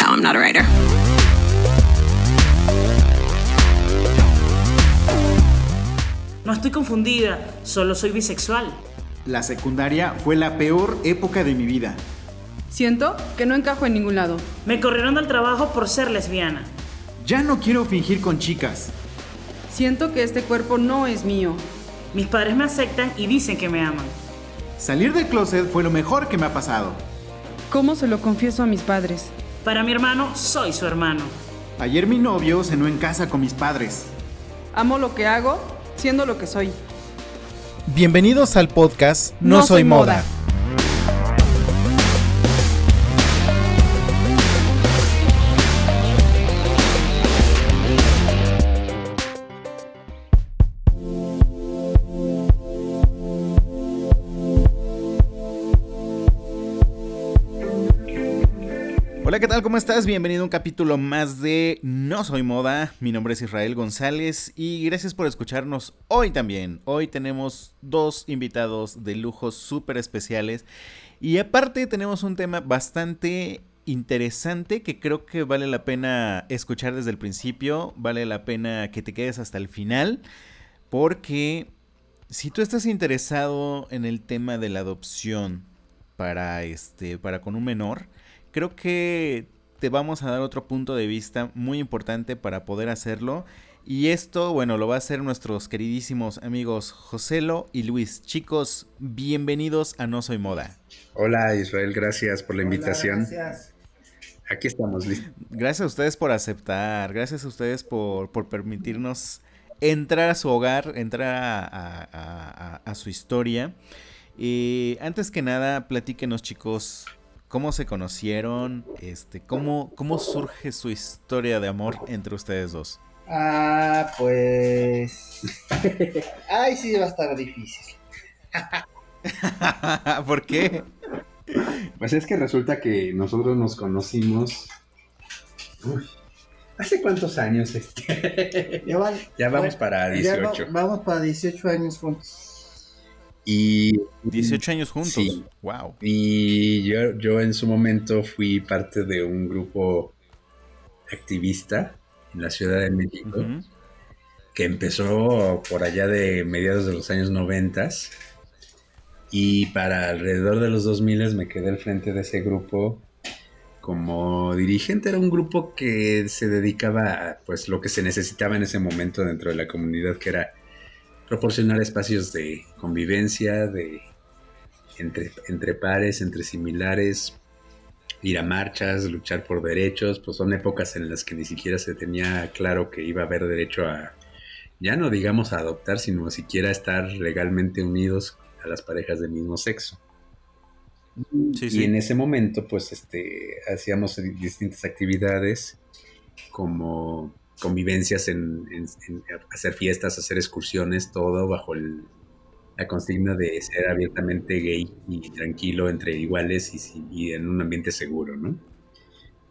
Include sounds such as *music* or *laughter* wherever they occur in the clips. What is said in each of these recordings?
No, I'm not a writer. No estoy confundida, solo soy bisexual. La secundaria fue la peor época de mi vida. Siento que no encajo en ningún lado. Me corrieron del trabajo por ser lesbiana. Ya no quiero fingir con chicas. Siento que este cuerpo no es mío. Mis padres me aceptan y dicen que me aman. Salir del closet fue lo mejor que me ha pasado. ¿Cómo se lo confieso a mis padres? Para mi hermano, soy su hermano. Ayer mi novio cenó en casa con mis padres. Amo lo que hago, siendo lo que soy. Bienvenidos al podcast No No, Soy Soy Moda. Moda. ¿Qué tal? ¿Cómo estás? Bienvenido a un capítulo más de No Soy Moda. Mi nombre es Israel González y gracias por escucharnos hoy también. Hoy tenemos dos invitados de lujo súper especiales y aparte tenemos un tema bastante interesante que creo que vale la pena escuchar desde el principio, vale la pena que te quedes hasta el final porque si tú estás interesado en el tema de la adopción para este para con un menor, creo que te vamos a dar otro punto de vista muy importante para poder hacerlo. Y esto, bueno, lo va a hacer nuestros queridísimos amigos Joselo y Luis. Chicos, bienvenidos a No Soy Moda. Hola Israel, gracias por la invitación. Aquí estamos listos. Gracias a ustedes por aceptar, gracias a ustedes por, por permitirnos entrar a su hogar, entrar a, a- a- a- a su historia. Y antes que nada, platíquenos chicos, ¿cómo se conocieron? Este, ¿cómo, ¿Cómo surge su historia de amor entre ustedes dos? Ah, pues. *laughs* Ay, sí, va a estar difícil. *laughs* ¿Por qué? Pues es que resulta que nosotros nos conocimos. Uy, ¿Hace cuántos años? Este? Ya, van- *laughs* Ya vamos bueno, para ya va- 18. vamos para 18 años juntos. Y, 18 años juntos. Sí. Wow. y yo, yo en su momento fui parte de un grupo activista en la Ciudad de México. Que empezó por allá de mediados de los años 90 y para alrededor de los 2000 me quedé al frente de ese grupo como dirigente. Era un grupo que se dedicaba a pues, lo que se necesitaba en ese momento dentro de la comunidad, que era proporcionar espacios de convivencia, de entre, entre pares, entre similares, ir a marchas, luchar por derechos, pues son épocas en las que ni siquiera se tenía claro que iba a haber derecho a, ya no digamos a adoptar, sino siquiera estar legalmente unidos a las parejas del mismo sexo. Sí, y sí. en ese momento, pues, este, hacíamos distintas actividades como convivencias en, en- hacer fiestas, hacer excursiones, todo bajo el- la consigna de ser abiertamente gay y tranquilo entre iguales y, y en un ambiente seguro, ¿no?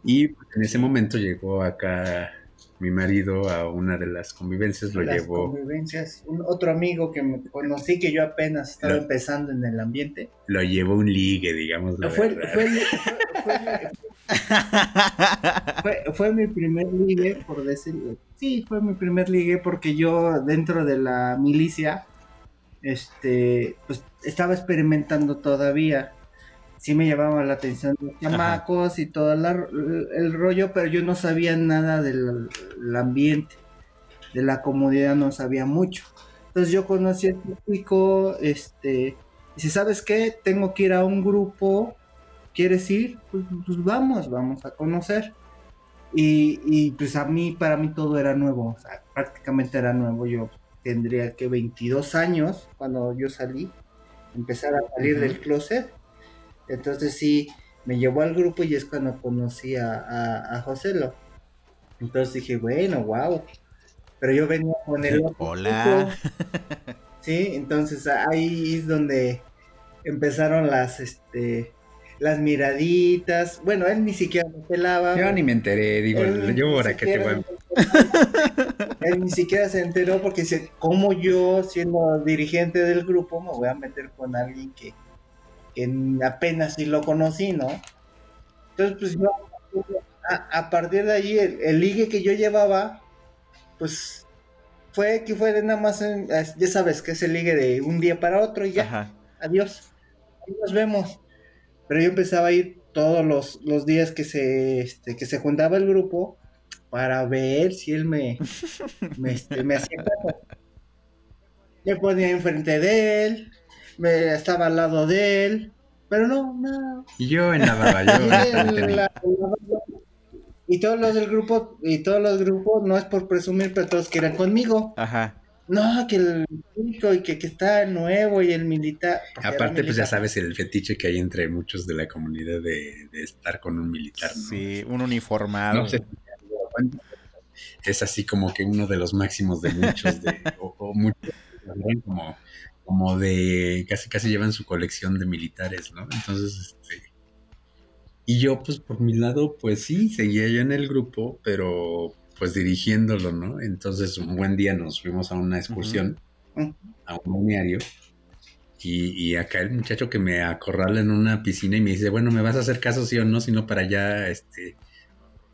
Y pues, en ese momento llegó acá mi marido a una de las convivencias, lo Las llevó, convivencias. Un, otro amigo que me conocí que yo apenas estaba Lo- empezando en el ambiente. lo llevó un ligue, digamos. la Fue, verdad. fue, fue- fue- fue mi primer ligue, por decirlo. Sí, fue mi primer ligue porque yo dentro de la milicia, este, pues estaba experimentando todavía. Sí me llamaba la atención los chamacos y todo la- el rollo, pero yo no sabía nada del el ambiente, de la comunidad no sabía mucho. Entonces yo conocí a este chico, este, y si sabes qué, tengo que ir a un grupo, ¿quieres ir? Pues, pues vamos, vamos a conocer. Y, y, pues a mí, para mí todo era nuevo, o sea, prácticamente era nuevo. Yo tendría que 22 años cuando yo salí, empezar a salir del closet. Entonces sí, me llevó al grupo y es cuando conocí a, a, a Joselo. Entonces dije, bueno, wow. Pero yo venía con el otro *laughs* Hola. *laughs* Sí, entonces ahí es donde empezaron las, este, las miraditas. Bueno, él ni siquiera me pelaba. Yo ni me enteré, digo, Él yo ahora que te voy a... Él ni siquiera se enteró porque dice, ¿cómo yo, siendo dirigente del grupo, me voy a meter con alguien que, que apenas si lo conocí, ¿no? Entonces, pues yo, a, a partir de allí, el, el ligue que yo llevaba, pues fue que fue de nada más, en- ya sabes, que es el ligue de un día para otro y ya, Ajá. adiós, ahí nos vemos. Pero yo empezaba a ir todos los, los días que se, este, que se juntaba el grupo para ver si él me, me, este, me hacía caso. *laughs* Me ponía enfrente de él, me estaba al lado de él, pero no, no, Y yo en la baba, yo *laughs* y, la- todos los del grupo, y todos los grupos, no es por presumir, pero todos querían conmigo. Ajá. No, que el chico y que, que está nuevo y el militar. Aparte, pues ya sabes el fetiche que hay entre muchos de la comunidad de, de estar con un militar, ¿no? Sí, un uniformado. No sé. Es así como que uno de los máximos de muchos, de, o, o muchos como, como de casi casi llevan su colección de militares, ¿no? Entonces, este. Y yo, pues por mi lado, pues sí, seguía yo en el grupo, pero pues dirigiéndolo, ¿no? Entonces, un buen día nos fuimos a una excursión, a un balneario. Y, y acá el muchacho que me acorrala en una piscina y me dice, bueno, ¿me vas a hacer caso sí o no? Sino para ya, este,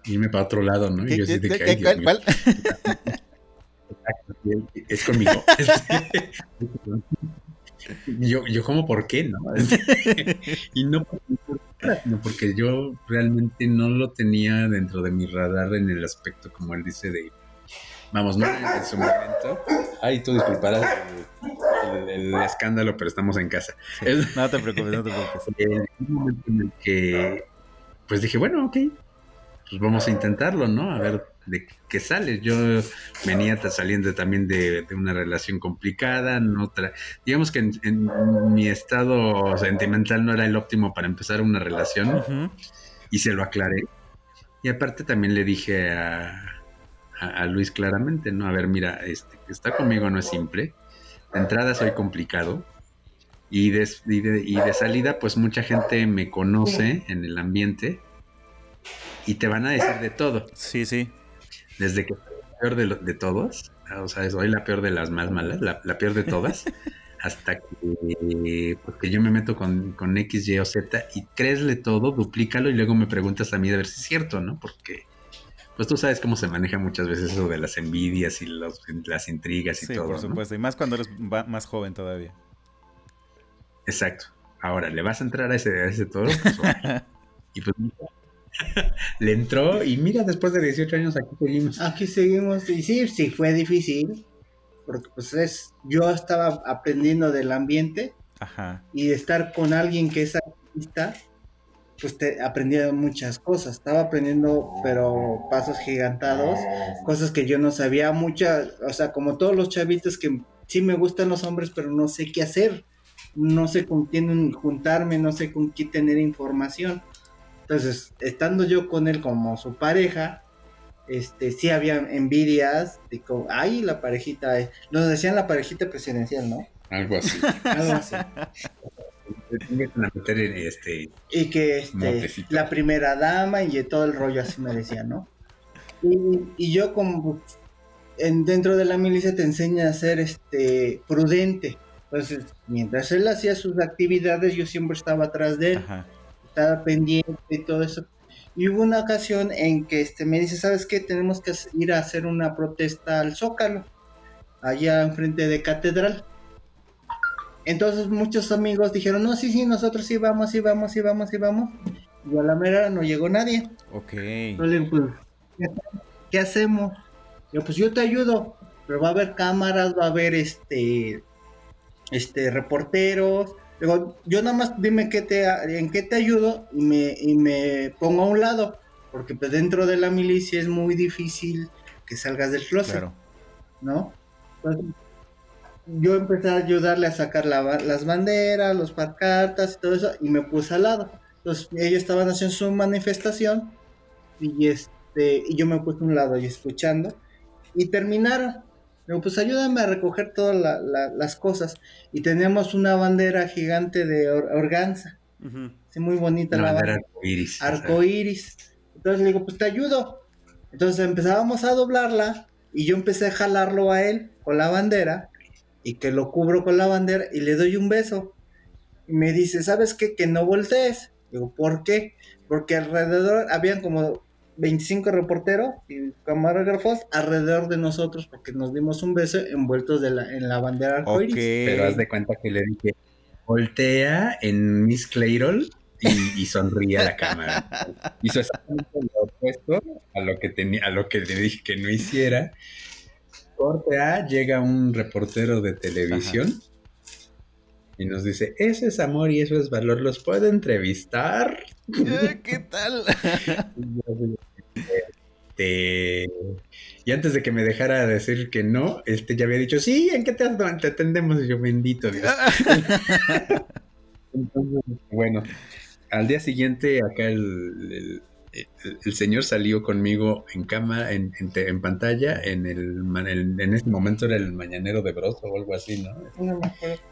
irme para otro lado, ¿no? Y ¿Qué- yo así de que, qué- "Ay, Dios cuál- *laughs* mío". cuál? Es conmigo. *laughs* Yo, yo como, ¿por qué? No? *laughs* y no porque, porque yo realmente no lo tenía dentro de mi radar en el aspecto, como él dice, de, vamos, no en su momento. Ay, tú disculparás el, el- el escándalo, pero estamos en casa. Es- No te preocupes, no te preocupes. *laughs* en un momento en el que, pues dije, bueno, ok, pues vamos a intentarlo, ¿no? A ver de qué sale. Yo venía saliendo también de, de una relación complicada, no tra- digamos que en, en mi estado sentimental no era el óptimo para empezar una relación y se lo aclaré. Y aparte también le dije a, a- a Luis claramente, ¿no? A ver, mira, este, estar conmigo no es simple. De entrada soy complicado. Y de, y de- y de salida, pues mucha gente me conoce en el ambiente y te van a decir de todo. Sí, sí. Desde que soy la peor de, lo- de todos, o sea, soy la peor de las más malas, la, la peor de todas, *laughs* hasta que, pues, que yo me meto con, con X, Y o Z y créesle todo, duplícalo y luego me preguntas a mí de ver si es cierto, ¿no? Porque, pues tú sabes cómo se maneja muchas veces eso de las envidias y los- las intrigas y Sí, todo. por ¿no? supuesto. Y más cuando eres más joven todavía. Exacto. Ahora, ¿le vas a entrar a ese, a ese toro? Pues, *laughs* y pues *laughs* le entró y mira, después de 18 años aquí seguimos. Aquí seguimos, y sí, sí, fue difícil, porque pues es, yo estaba aprendiendo del ambiente Ajá. y de estar con alguien que es artista, pues te aprendía muchas cosas, estaba aprendiendo, pero pasos gigantados, cosas que yo no sabía, muchas, o sea, como todos los chavitos que sí me gustan los hombres, pero no sé qué hacer, no sé con quién juntarme, no sé con quién tener información. Entonces, estando yo con él como su pareja, este, sí había envidias de como, ay, la parejita, eh", nos decían la parejita presidencial, ¿no? Algo así. *laughs* Algo así. Este. Y que este, Montecito. la primera dama y todo el rollo así me decían, ¿no? Y, y yo como en, dentro de la milicia te enseña a ser este prudente. Entonces, mientras él hacía sus actividades, yo siempre estaba atrás de él, Ajá. Estaba pendiente y todo eso. Y hubo una ocasión en que este, me dice, ¿sabes qué? Tenemos que ir a hacer una protesta al Zócalo, allá enfrente de Catedral. Entonces muchos amigos dijeron, no, sí, sí, nosotros sí vamos, sí vamos, sí vamos, sí vamos. Y a la mera no llegó nadie. Ok. Digo, pues, ¿qué, qué hacemos? Yo, pues yo te ayudo, pero va a haber cámaras, va a haber este, este, reporteros. Digo, yo nada más dime qué te, en qué te ayudo y me, y me pongo a un lado, porque pues dentro de la milicia es muy difícil que salgas del closet. Claro. ¿no? Entonces, yo empecé a ayudarle a sacar la las banderas, los pancartas y todo eso, y me puse al lado. Entonces, ellos estaban haciendo su manifestación, y este, y yo me puse a un lado y escuchando, y terminaron. Digo, pues ayúdame a recoger todas la- la- las cosas. Y teníamos una bandera gigante de or- organza, muy bonita La la bandera bandera arcoíris. arco iris. Entonces le digo, pues te ayudo. Entonces empezábamos a doblarla y yo empecé a jalarlo a él con la bandera y que lo cubro con la bandera y le doy un beso. y me dice, ¿sabes qué? Que no voltees. Digo, ¿por qué? Porque alrededor habían como 25 reporteros y camarógrafos alrededor de nosotros porque nos dimos un beso envueltos de la, en la bandera arcoíris. Ok. Pero haz de cuenta que le dije, voltea en Miss Clayroll y, y sonríe a la cámara. Hizo exactamente lo opuesto a lo que tenía, a lo que le dije que no hiciera. Corte A, llega un reportero de televisión y nos dice, eso es amor y eso es valor, ¿los puedo entrevistar? Eh, ¿Qué tal? *laughs* Este, Y antes de que me dejara decir que no, este ya había dicho, sí, ¿en qué te, te atendemos? Y yo, bendito Dios. *laughs* Entonces, bueno, al día siguiente acá el, el- el- el señor salió conmigo en cámara, en, en te- en pantalla, en el ma- en, en ese momento era el mañanero de Broso o algo así, ¿no?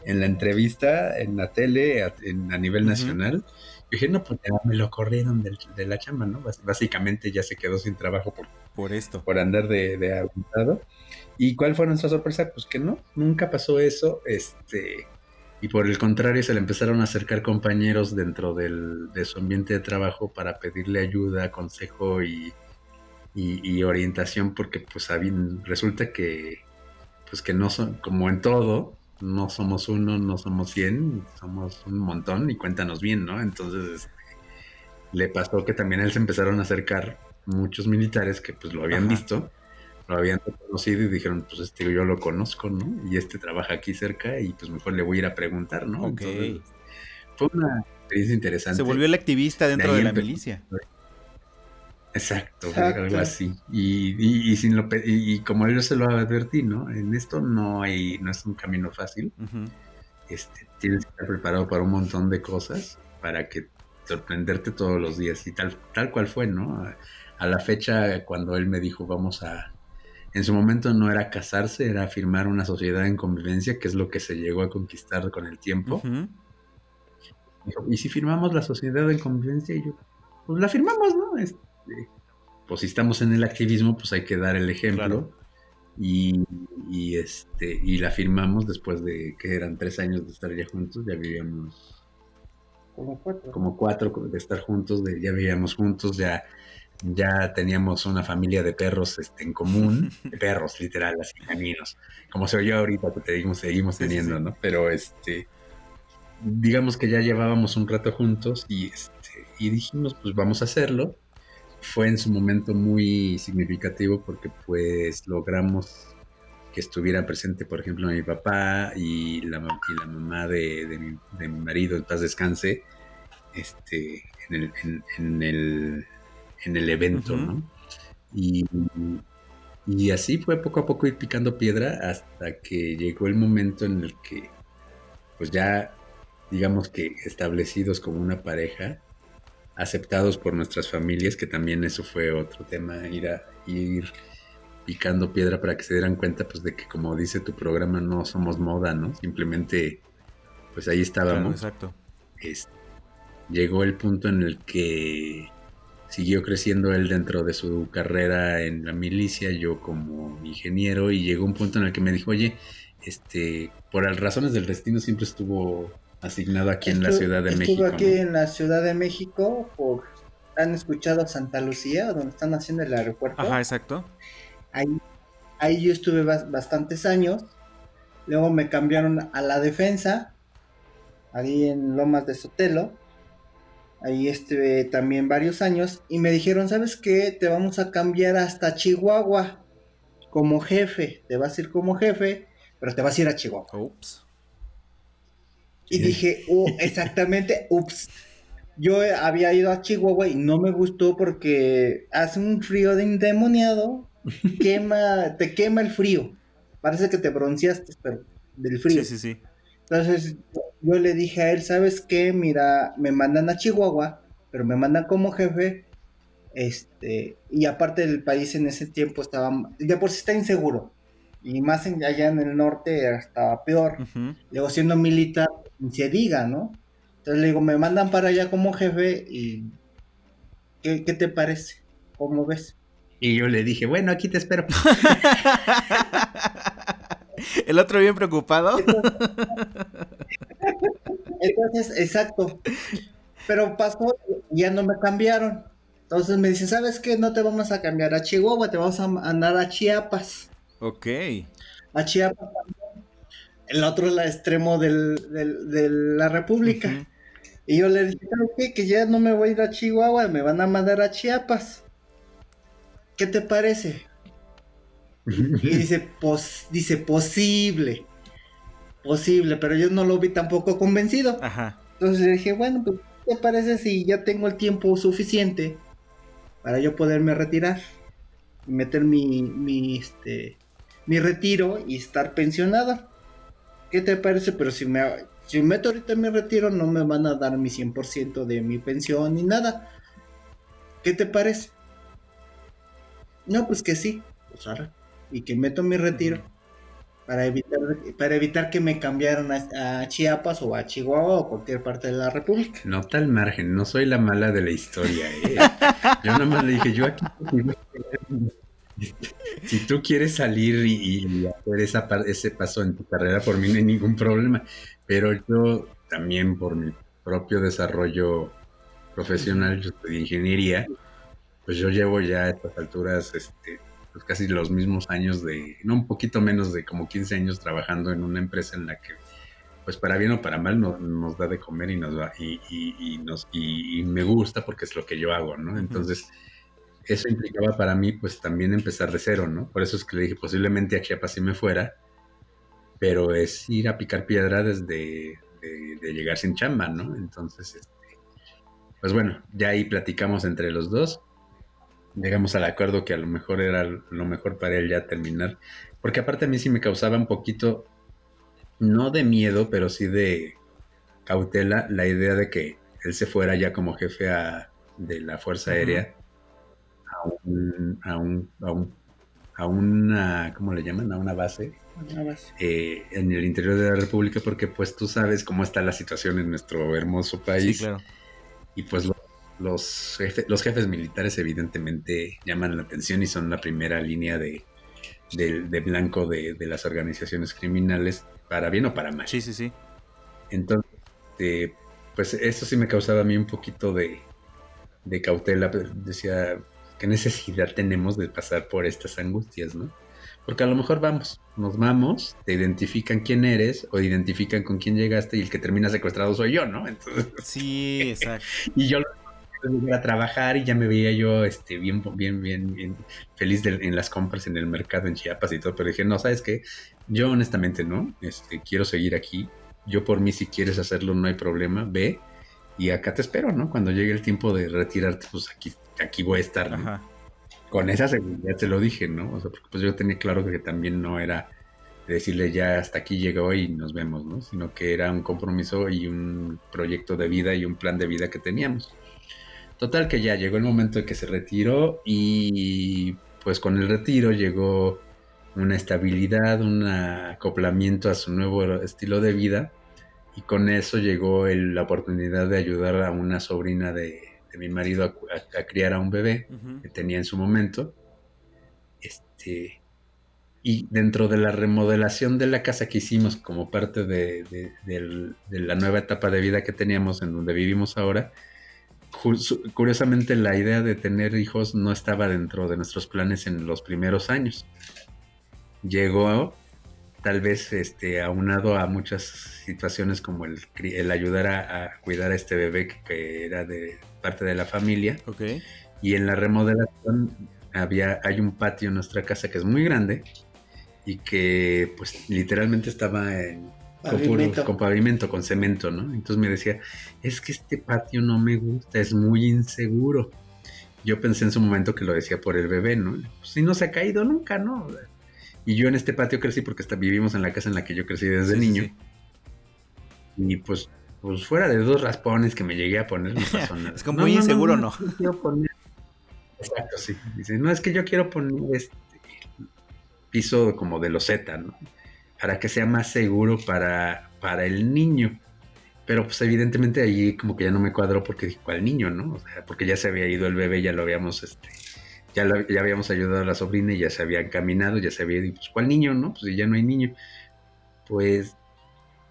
En la entrevista, en la tele, a, en- a nivel nacional. Yo dije, no, pues ya me lo corrieron del- de la chamba, ¿no? Básicamente ya se quedó sin trabajo por Por esto. por andar de, de apuntado. ¿Y cuál fue nuestra sorpresa? Pues que no, nunca pasó eso. Este, y por el contrario, se le empezaron a acercar compañeros dentro del, de su ambiente de trabajo para pedirle ayuda, consejo y, y- y orientación, porque pues resulta que, pues que no son, como en todo, no somos uno, no somos cien, somos un montón y cuéntanos bien, ¿no? Entonces, este, le pasó que también a él se empezaron a acercar muchos militares que pues lo habían Ajá. visto, lo habían conocido y dijeron, pues este yo lo conozco, ¿no? Y este trabaja aquí cerca y pues mejor le voy a ir a preguntar, ¿no? Ok. Entonces, fue una experiencia interesante. Se volvió el activista dentro De la empezó. milicia. Exacto, Exacto. algo así. Y, y, y sin lo pe- y, y como yo se lo advertí, ¿no? En esto no hay, no es un camino fácil. Este, tienes que estar preparado para un montón de cosas para que sorprenderte todos los días. Y tal, tal cual fue, ¿no? A, a la fecha, cuando él me dijo, vamos a. En su momento no era casarse, era firmar una sociedad en convivencia, que es lo que se llegó a conquistar con el tiempo. ¿y si firmamos la sociedad en convivencia? Y yo, pues la firmamos, ¿no? Este, pues si estamos en el activismo, pues hay que dar el ejemplo. Claro. Y, y, este, y la firmamos después de que eran tres años de estar ya juntos, ya vivíamos Como cuatro. como cuatro de estar juntos, de, ya vivíamos juntos, ya, ya teníamos una familia de perros este, en común, de perros literal, así caninos, como se oyó ahorita que seguimos, seguimos sí, teniendo, sí. ¿no? Pero este, digamos que ya llevábamos un rato juntos y, este, y dijimos, pues vamos a hacerlo. Fue en su momento muy significativo porque pues logramos que estuviera presente, por ejemplo, mi papá y la, y la mamá de, de mi, de mi marido, en paz descanse, este, en el, en, en el, en el evento. ¿no? Y, y así fue poco a poco ir picando piedra hasta que llegó el momento en el que, pues ya, digamos que establecidos como una pareja, aceptados por nuestras familias, que también eso fue otro tema, ir a ir picando piedra para que se dieran cuenta, pues de que como dice tu programa, no somos moda, ¿no? Simplemente, pues ahí Claro, estábamos exacto. es- llegó el punto en el que siguió creciendo él dentro de su carrera en la milicia, yo como ingeniero, y llegó un punto en el que me dijo, oye, este, por las razones del destino siempre estuvo asignado aquí en la Ciudad de México. aquí ¿no? en la Ciudad de México por... ¿Han escuchado Santa Lucía, donde están haciendo el aeropuerto? Ajá, exacto. Ahí, ahí yo estuve bas- bastantes años. Luego me cambiaron a la defensa, ahí en Lomas de Sotelo. Ahí estuve también varios años. Y me dijeron, ¿sabes qué? Te vamos a cambiar hasta Chihuahua como jefe. Te vas a ir como jefe, pero te vas a ir a Chihuahua. Ups. Y dije, oh, *laughs* exactamente, ups. Yo había ido a Chihuahua y no me gustó porque hace un frío de endemoniado, *laughs* quema, te quema el frío. Parece que te bronceaste, pero del frío. Sí, sí, sí. Entonces yo le dije a él, ¿sabes qué? Mira, me mandan a Chihuahua, pero me mandan como jefe. Este, y aparte el país en ese tiempo estaba, de por sí está inseguro. Y más en- allá en el norte estaba peor. Luego siendo militar, se diga, ¿no? Entonces le digo, me mandan para allá como jefe y ¿qué, qué te parece? ¿Cómo ves? Y yo le dije, bueno, aquí te espero. *laughs* El otro bien preocupado. *laughs* Entonces, exacto. Pero pasó, y ya no me cambiaron. Entonces me dice, ¿sabes qué? No te vamos a cambiar a Chihuahua, te vamos a mandar a Chiapas. Ok. A Chiapas también. El otro es el extremo del, del- de la República. Y yo le dije, ¿sabes qué? Que ya no me voy a ir a Chihuahua, me van a mandar a Chiapas. ¿Qué te parece? Y dice, pos, dice, posible. Posible, pero yo no lo vi tampoco convencido. Ajá. Entonces dije, bueno, pues, ¿qué te parece si ya tengo el tiempo suficiente para yo poderme retirar? Y meter mi, mi, este, mi retiro y estar pensionado. ¿Qué te parece? Pero si me, si meto ahorita mi retiro, no me van a dar mi 100% de mi pensión ni nada. ¿Qué te parece? No, pues que sí. Pues arre. Y que meto mi retiro para evitar, para evitar que me cambiaran a, Chiapas o a Chihuahua o cualquier parte de la República. Nota al margen, no soy la mala de la historia, ¿eh? Yo nada más le dije, yo aquí... Si tú quieres salir y, hacer esa, ese paso en tu carrera, por mí no hay ningún problema. Pero yo también por mi propio desarrollo profesional, yo estudié ingeniería, pues yo llevo ya a estas alturas este, pues casi los mismos años de, no un poquito menos de como 15 años trabajando en una empresa en la que pues para bien o para mal no- nos da de comer y nos va y, y- y nos y, me gusta porque es lo que yo hago, ¿no? Entonces eso implicaba para mí pues también empezar de cero, ¿no? Por eso es que le dije posiblemente a Chiapas sí me fuera, pero es ir a picar piedra desde de, de llegar sin chamba, ¿no? Entonces, este, pues bueno, ya ahí platicamos entre los dos, llegamos al acuerdo que a lo mejor era lo mejor para él ya terminar, porque aparte a mí sí me causaba un poquito no de miedo, pero sí de cautela la idea de que él se fuera ya como jefe a- de la Fuerza. Aérea a un, a un, a un- a una, ¿cómo le llaman? A una base eh, en el interior de la República, porque pues tú sabes cómo está la situación en nuestro hermoso país Sí, claro. y pues lo- los, jefe- los jefes militares evidentemente llaman la atención y son la primera línea de, de- de blanco de, de las organizaciones criminales, para bien o para mal. Sí, sí, sí. Entonces, eh, pues eso sí me causaba a mí un poquito de, de cautela. Decía, ¿qué necesidad tenemos de pasar por estas angustias, no? Porque a lo mejor vamos, nos vamos, te identifican quién eres o identifican con quién llegaste y el que termina secuestrado soy yo, ¿no? Entonces, Sí, *laughs* exacto. y yo lo a trabajar y ya me veía yo este bien bien bien, bien feliz de- en las compras en el mercado en Chiapas y todo pero dije no sabes qué yo honestamente no este quiero seguir aquí. Yo por mí si quieres hacerlo no hay problema ve y acá te espero no cuando llegue el tiempo de retirarte pues aquí aquí voy a estar ¿no? Ajá. con esa seguridad te lo dije no o sea porque pues yo tenía claro que también no era decirle ya hasta aquí llegó y nos vemos no sino que era un compromiso y un proyecto de vida y un plan de vida que teníamos Total que ya llegó el momento de que se retiró y pues con el retiro llegó una estabilidad, un acoplamiento a su nuevo estilo de vida y con eso llegó el- la oportunidad de ayudar a una sobrina de, de mi marido a, cu- a- a criar a un bebé que tenía en su momento. Este, y dentro de la remodelación de la casa que hicimos como parte de, de- del- de la nueva etapa de vida que teníamos en donde vivimos ahora, curiosamente la idea de tener hijos no estaba dentro de nuestros planes en los primeros años. Llegó tal vez este, aunado a muchas situaciones como el, ayudar a, a cuidar a este bebé que, que era de parte de la familia. Ok. Y en la remodelación había, hay un patio en nuestra casa que es muy grande y que pues literalmente estaba en, con, puro- Pavimento. con pavimento, con cemento, ¿no? Entonces me decía, es que este patio no me gusta, es muy inseguro. Yo pensé en su momento que lo decía por el bebé, ¿no? Pues si no se ha caído nunca, ¿no? Y yo en este patio crecí porque hasta vivimos en la casa en la que yo crecí desde Sí, niño. sí. Y pues, pues fuera de dos raspones que me llegué a poner, no pasó *laughs* nada. Es como muy inseguro, ¿no? poner- Exacto, sí. Dice, no, es que yo quiero poner este piso como de loseta, ¿no? Para que sea más seguro para, para el niño. Pero pues evidentemente ahí como que ya no me cuadró porque dije, ¿cuál niño, no? O sea, porque ya se había ido el bebé, ya lo habíamos, este, ya, lo- ya habíamos ayudado a la sobrina y ya se había encaminado, ya se había ido, pues ¿cuál niño, no? Pues si ya no hay niño. Pues,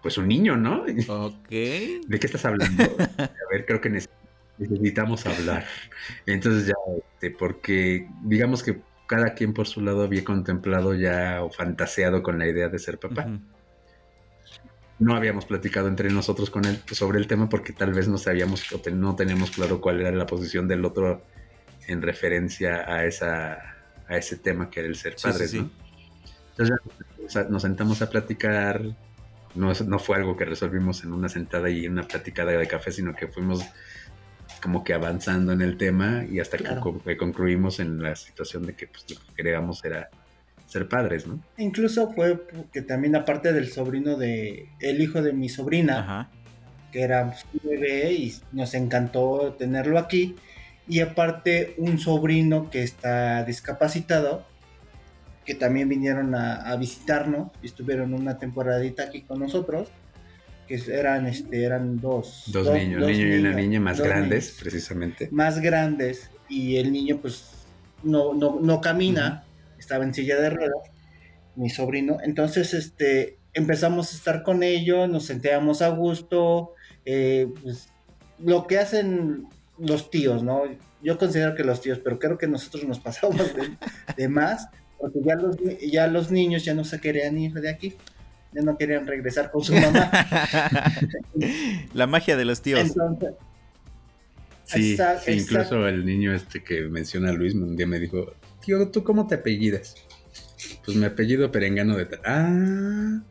pues un niño, ¿no? *laughs* Ok. ¿De qué estás hablando? A ver, creo que neces- necesitamos hablar. Entonces ya, este, porque digamos que cada quien por su lado había contemplado ya o fantaseado con la idea de ser papá. No habíamos platicado entre nosotros con él sobre el tema porque tal vez no sabíamos o no teníamos claro cuál era la posición del otro en referencia a esa a ese tema que era el ser Sí, sí, padres, sí. ¿no? Entonces nos sentamos a platicar. No, no fue algo que resolvimos en una sentada y una platicada de café, sino que fuimos como que avanzando en el tema y hasta Claro. que, co- que concluimos en la situación de que pues, lo que queríamos era ser padres, ¿no? Incluso fue porque también aparte del sobrino de, el hijo de mi sobrina, Ajá. que era un bebé y nos encantó tenerlo aquí. Y aparte un sobrino que está discapacitado, que también vinieron a, a visitarnos y estuvieron una temporadita aquí con nosotros, que eran, este, eran dos. Dos, niños, un niño y una niña más grandes, niños precisamente. más grandes y el niño pues no, no, no camina, estaba en silla de ruedas, mi sobrino. Entonces este, empezamos a estar con ellos, nos sentíamos a gusto, eh, pues, lo que hacen los tíos, ¿no? Yo considero que los tíos, pero creo que nosotros nos pasamos de, de más, porque ya los, ya los niños ya no se querían ir de aquí, ya no querían regresar con su mamá. *laughs* La magia de los tíos. Entonces, Sí, Exact- sí, exact- incluso el niño este que menciona Luis un día me dijo, tío, ¿tú cómo te apellidas? Pues mi apellido perengano de tal. Ah,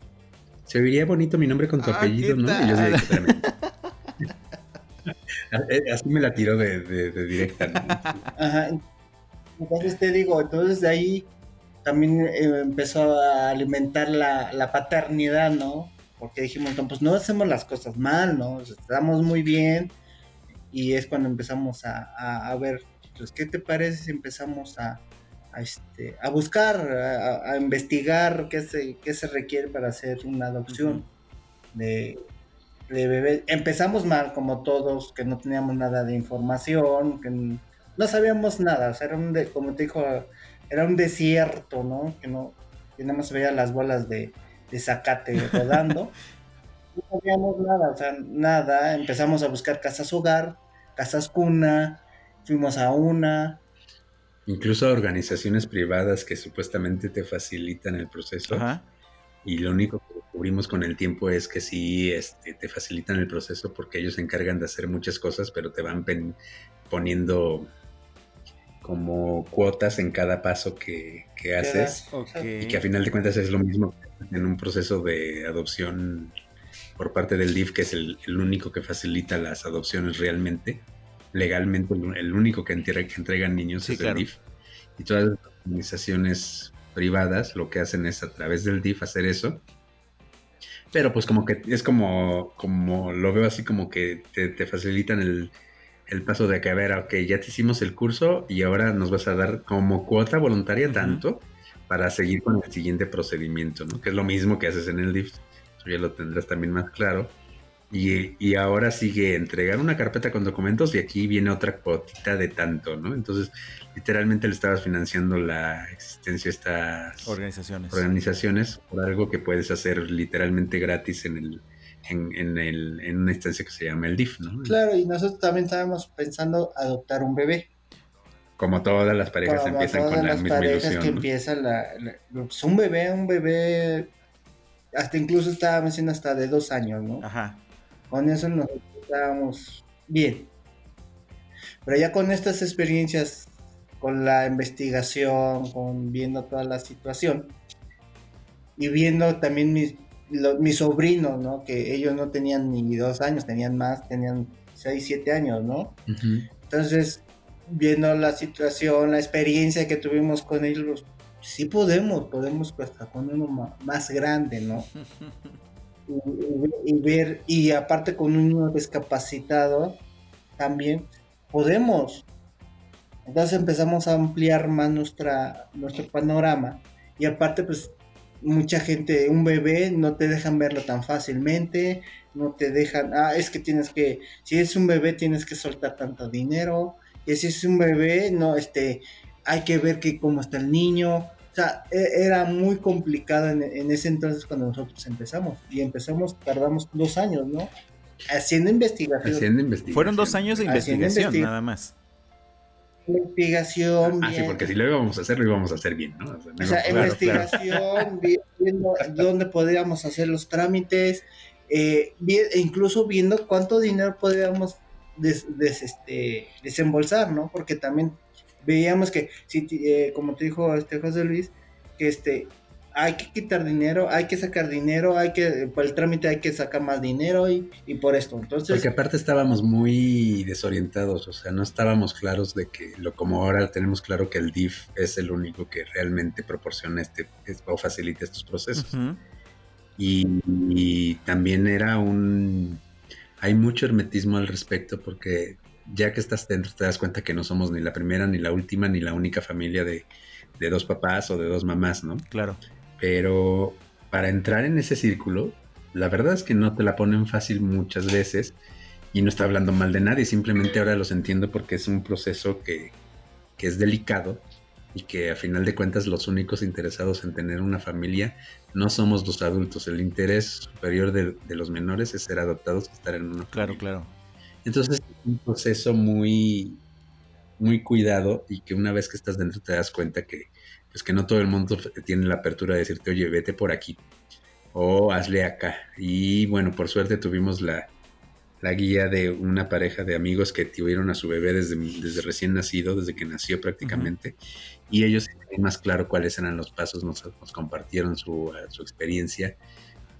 se oiría bonito mi nombre con tu Ah, apellido, ¿qué ¿no? Y yo. Eh, *laughs* Así me la tiró de, de- de directa. ¿no? Ajá. Entonces te digo, entonces de ahí también eh, empezó a alimentar la, la paternidad, ¿no? Porque dijimos, no, pues no hacemos las cosas mal, ¿no? O sea, Estamos muy bien. Y es cuando empezamos a, a- a ver, pues, ¿qué te parece si empezamos a, a, este, a buscar, a, a investigar qué se, qué se requiere para hacer una adopción de, de bebé? Empezamos mal, como todos, que no teníamos nada de información, que no sabíamos nada, o sea, era un, de- como te dijo, era un desierto, ¿no? Que no, que nada más se veía las bolas de, de zacate rodando. *laughs* no sabíamos nada, o sea, nada. Empezamos a buscar casas hogar, casas cuna, fuimos a una. Incluso organizaciones privadas que supuestamente te facilitan el proceso. Ajá. Y lo único que descubrimos con el tiempo es que sí este, te facilitan el proceso porque ellos se encargan de hacer muchas cosas, pero te van pen- poniendo como cuotas en cada paso que, que haces. Y que a final de cuentas es lo mismo que en un proceso de adopción por parte del DIF, que es el, el único que facilita las adopciones realmente. Legalmente, el, el único que entrega, que entregan niños Sí, es claro. el DIF. Y todas las organizaciones privadas lo que hacen es a través del DIF hacer eso. Pero pues como que es como, como lo veo así como que te, te facilitan el, el paso de que, a ver, ok, ya te hicimos el curso y ahora nos vas a dar como cuota voluntaria tanto para seguir con el siguiente procedimiento, ¿no? Que es lo mismo que haces en el DIF, tú ya lo tendrás también más claro. Y, y ahora sigue entregar una carpeta con documentos y aquí viene otra cuotita de tanto, ¿no? Entonces, literalmente le estabas financiando la existencia de estas Organizaciones. organizaciones por algo que puedes hacer literalmente gratis en el en, en el, en una instancia que se llama el DIF, ¿no? Claro, y nosotros también estábamos pensando adoptar un bebé. Como todas las parejas Como empiezan todas con la las misma parejas ilusión. que ¿no? empiezan la, la- pues un bebé, un bebé, hasta incluso estaba mencionando hasta de dos años, ¿no? Ajá. Con eso nosotros estábamos bien. Pero ya con estas experiencias, con la investigación, con viendo toda la situación y viendo también mis, lo- mis sobrinos, ¿no? Que ellos no tenían ni dos años, tenían más, tenían seis, siete años, ¿no? Entonces, viendo la situación, la experiencia que tuvimos con ellos, sí podemos, podemos hasta con uno más grande, ¿no? y, *laughs* y- y ver, y aparte con un niño discapacitado, también podemos. Entonces empezamos a ampliar más nuestra, nuestro panorama. Y aparte, pues, mucha gente, un bebé, no te dejan verlo tan fácilmente, no te dejan, ah, es que tienes que, si es un bebé, tienes que soltar tanto dinero, y si es un bebé, no, este, hay que ver que cómo está el niño, O sea, e- era muy complicado en, en ese entonces cuando nosotros empezamos. Y empezamos, tardamos dos años, ¿no? Haciendo investigación. Haciendo investigación. Fueron dos años de investigación, investiga- nada más. Investigación. Ah, sí, bien- porque si lo íbamos a hacer, lo íbamos a hacer bien, ¿no? O sea, O sea, a- investigación, *laughs* vi- viendo dónde podríamos hacer los trámites, eh, e incluso viendo cuánto dinero podríamos des- des- este, desembolsar, ¿no? Porque también veíamos que, si, eh, como te dijo este José Luis, que este, hay que quitar dinero, hay que sacar dinero, hay que, para el trámite hay que sacar más dinero y, y por esto. Entonces, Porque aparte estábamos muy desorientados, o sea, no estábamos claros de que, lo como ahora tenemos claro que el DIF es el único que realmente proporciona este es- o facilita estos procesos. Y, y también era un... Hay mucho hermetismo al respecto porque ya que estás dentro te das cuenta que no somos ni la primera, ni la última, ni la única familia de, de dos papás o de dos mamás, ¿no? Claro. Pero para entrar en ese círculo, la verdad es que no te la ponen fácil muchas veces y no está hablando mal de nadie, simplemente ahora los entiendo porque es un proceso que, que es delicado y que a final de cuentas los únicos interesados en tener una familia no somos los adultos, el interés superior de, de los menores es ser adoptados y estar en una Claro, familia. claro. Entonces es un proceso muy, muy cuidado y que una vez que estás dentro te das cuenta que, pues que no todo el mundo tiene la apertura de decirte, oye, vete por aquí o hazle acá. Y bueno, por suerte tuvimos la, la guía de una pareja de amigos que tuvieron a su bebé desde, desde recién nacido, desde que nació prácticamente, y ellos tenían más claro cuáles eran los pasos, nos, nos compartieron su, su experiencia.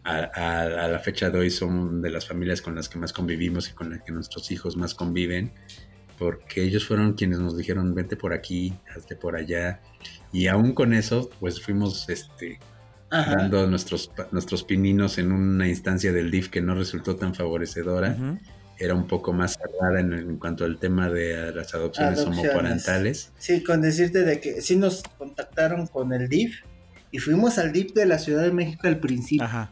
A, a, a, la fecha de hoy son de las familias con las que más convivimos y con las que nuestros hijos más conviven, porque ellos fueron quienes nos dijeron, vete por aquí, hazte por allá, y aún con eso, pues fuimos este, Ajá. dando nuestros, nuestros pininos en una instancia del DIF que no resultó tan favorecedora. Era un poco más cerrada en, en cuanto al tema de las adopciones, Adopciones. homoparentales. Sí, con decirte de que sí nos contactaron con el DIF y fuimos al DIF de la Ciudad de México al principio. Ajá.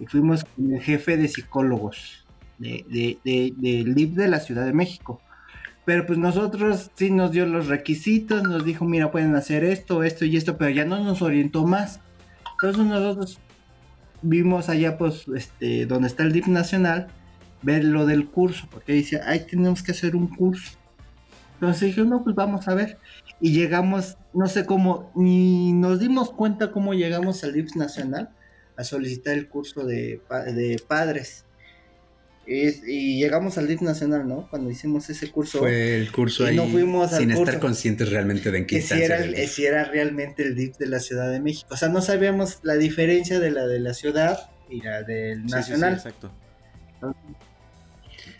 Y fuimos con el jefe de psicólogos de, de- de- del DIF de la Ciudad de México. Pero pues nosotros sí nos dio los requisitos, nos dijo, mira, pueden hacer esto, esto y esto, pero ya no nos orientó más. Entonces nosotros vimos allá, pues, este, donde está el DIF nacional, ver lo del curso, porque dice, ahí tenemos que hacer un curso. Entonces dije, no, pues vamos a ver. Y llegamos, no sé cómo, ni nos dimos cuenta cómo llegamos al DIF nacional a solicitar el curso de, de padres. Es- y llegamos al DIF nacional, ¿no? Cuando hicimos ese curso. Fue el curso Y ahí no fuimos al sin estar conscientes realmente de en qué que si era, si era realmente el DIF de la Ciudad de México. O sea, no sabíamos la diferencia de la de la ciudad y la del Sí, sí, sí, nacional. exacto.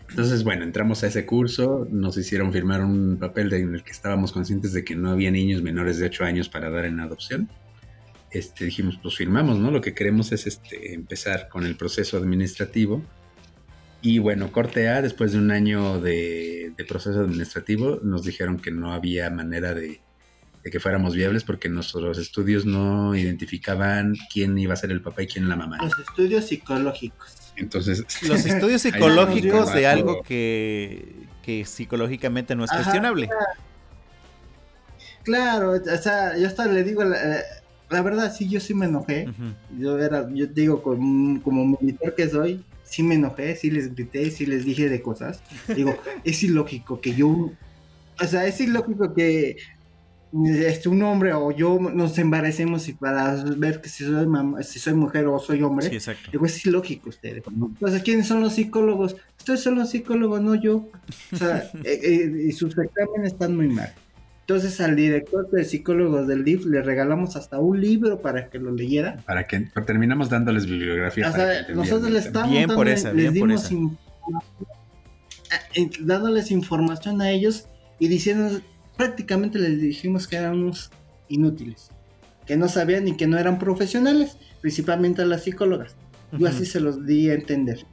Entonces, bueno, entramos a ese curso, nos hicieron firmar un papel de- en el que estábamos conscientes de que no había niños menores de 8 años para dar en adopción. Este, dijimos, pues firmamos, ¿no? Lo que queremos es este, empezar con el proceso administrativo. Y bueno, corte A, después de un año de, de proceso administrativo, nos dijeron que no había manera de, de que fuéramos viables porque nuestros estudios no identificaban quién iba a ser el papá y quién la mamá. Los estudios psicológicos. Entonces, Los *laughs* estudios psicológicos de algo que, que psicológicamente no es Ajá. cuestionable. Claro, o sea, yo hasta le digo, la, eh, la verdad, sí, yo sí me enojé. Yo era, yo digo, como, como militar que soy, sí me enojé, sí les grité, sí les dije de cosas. Digo, *laughs* es ilógico que yo, o sea, es ilógico que este, un hombre o yo nos embaracemos y para ver que si soy, mam- si soy mujer o soy hombre. Sí, exacto. Digo, es ilógico ustedes. Entonces, ¿quiénes son los psicólogos? Ustedes son los psicólogos, no yo. O sea, *laughs* eh, eh, y sus exámenes están muy mal. Entonces, al director de psicólogos del DIF le regalamos hasta un libro para que lo leyera. para que pero terminamos dándoles bibliografía. O que sea, nosotros tema. estamos Bien por dando- esa, les bien por dimos esa. eh, dándoles información a ellos y diciendo, prácticamente les dijimos que eran unos inútiles, que no sabían y que no eran profesionales, principalmente a las psicólogas. Yo así se los di a entender.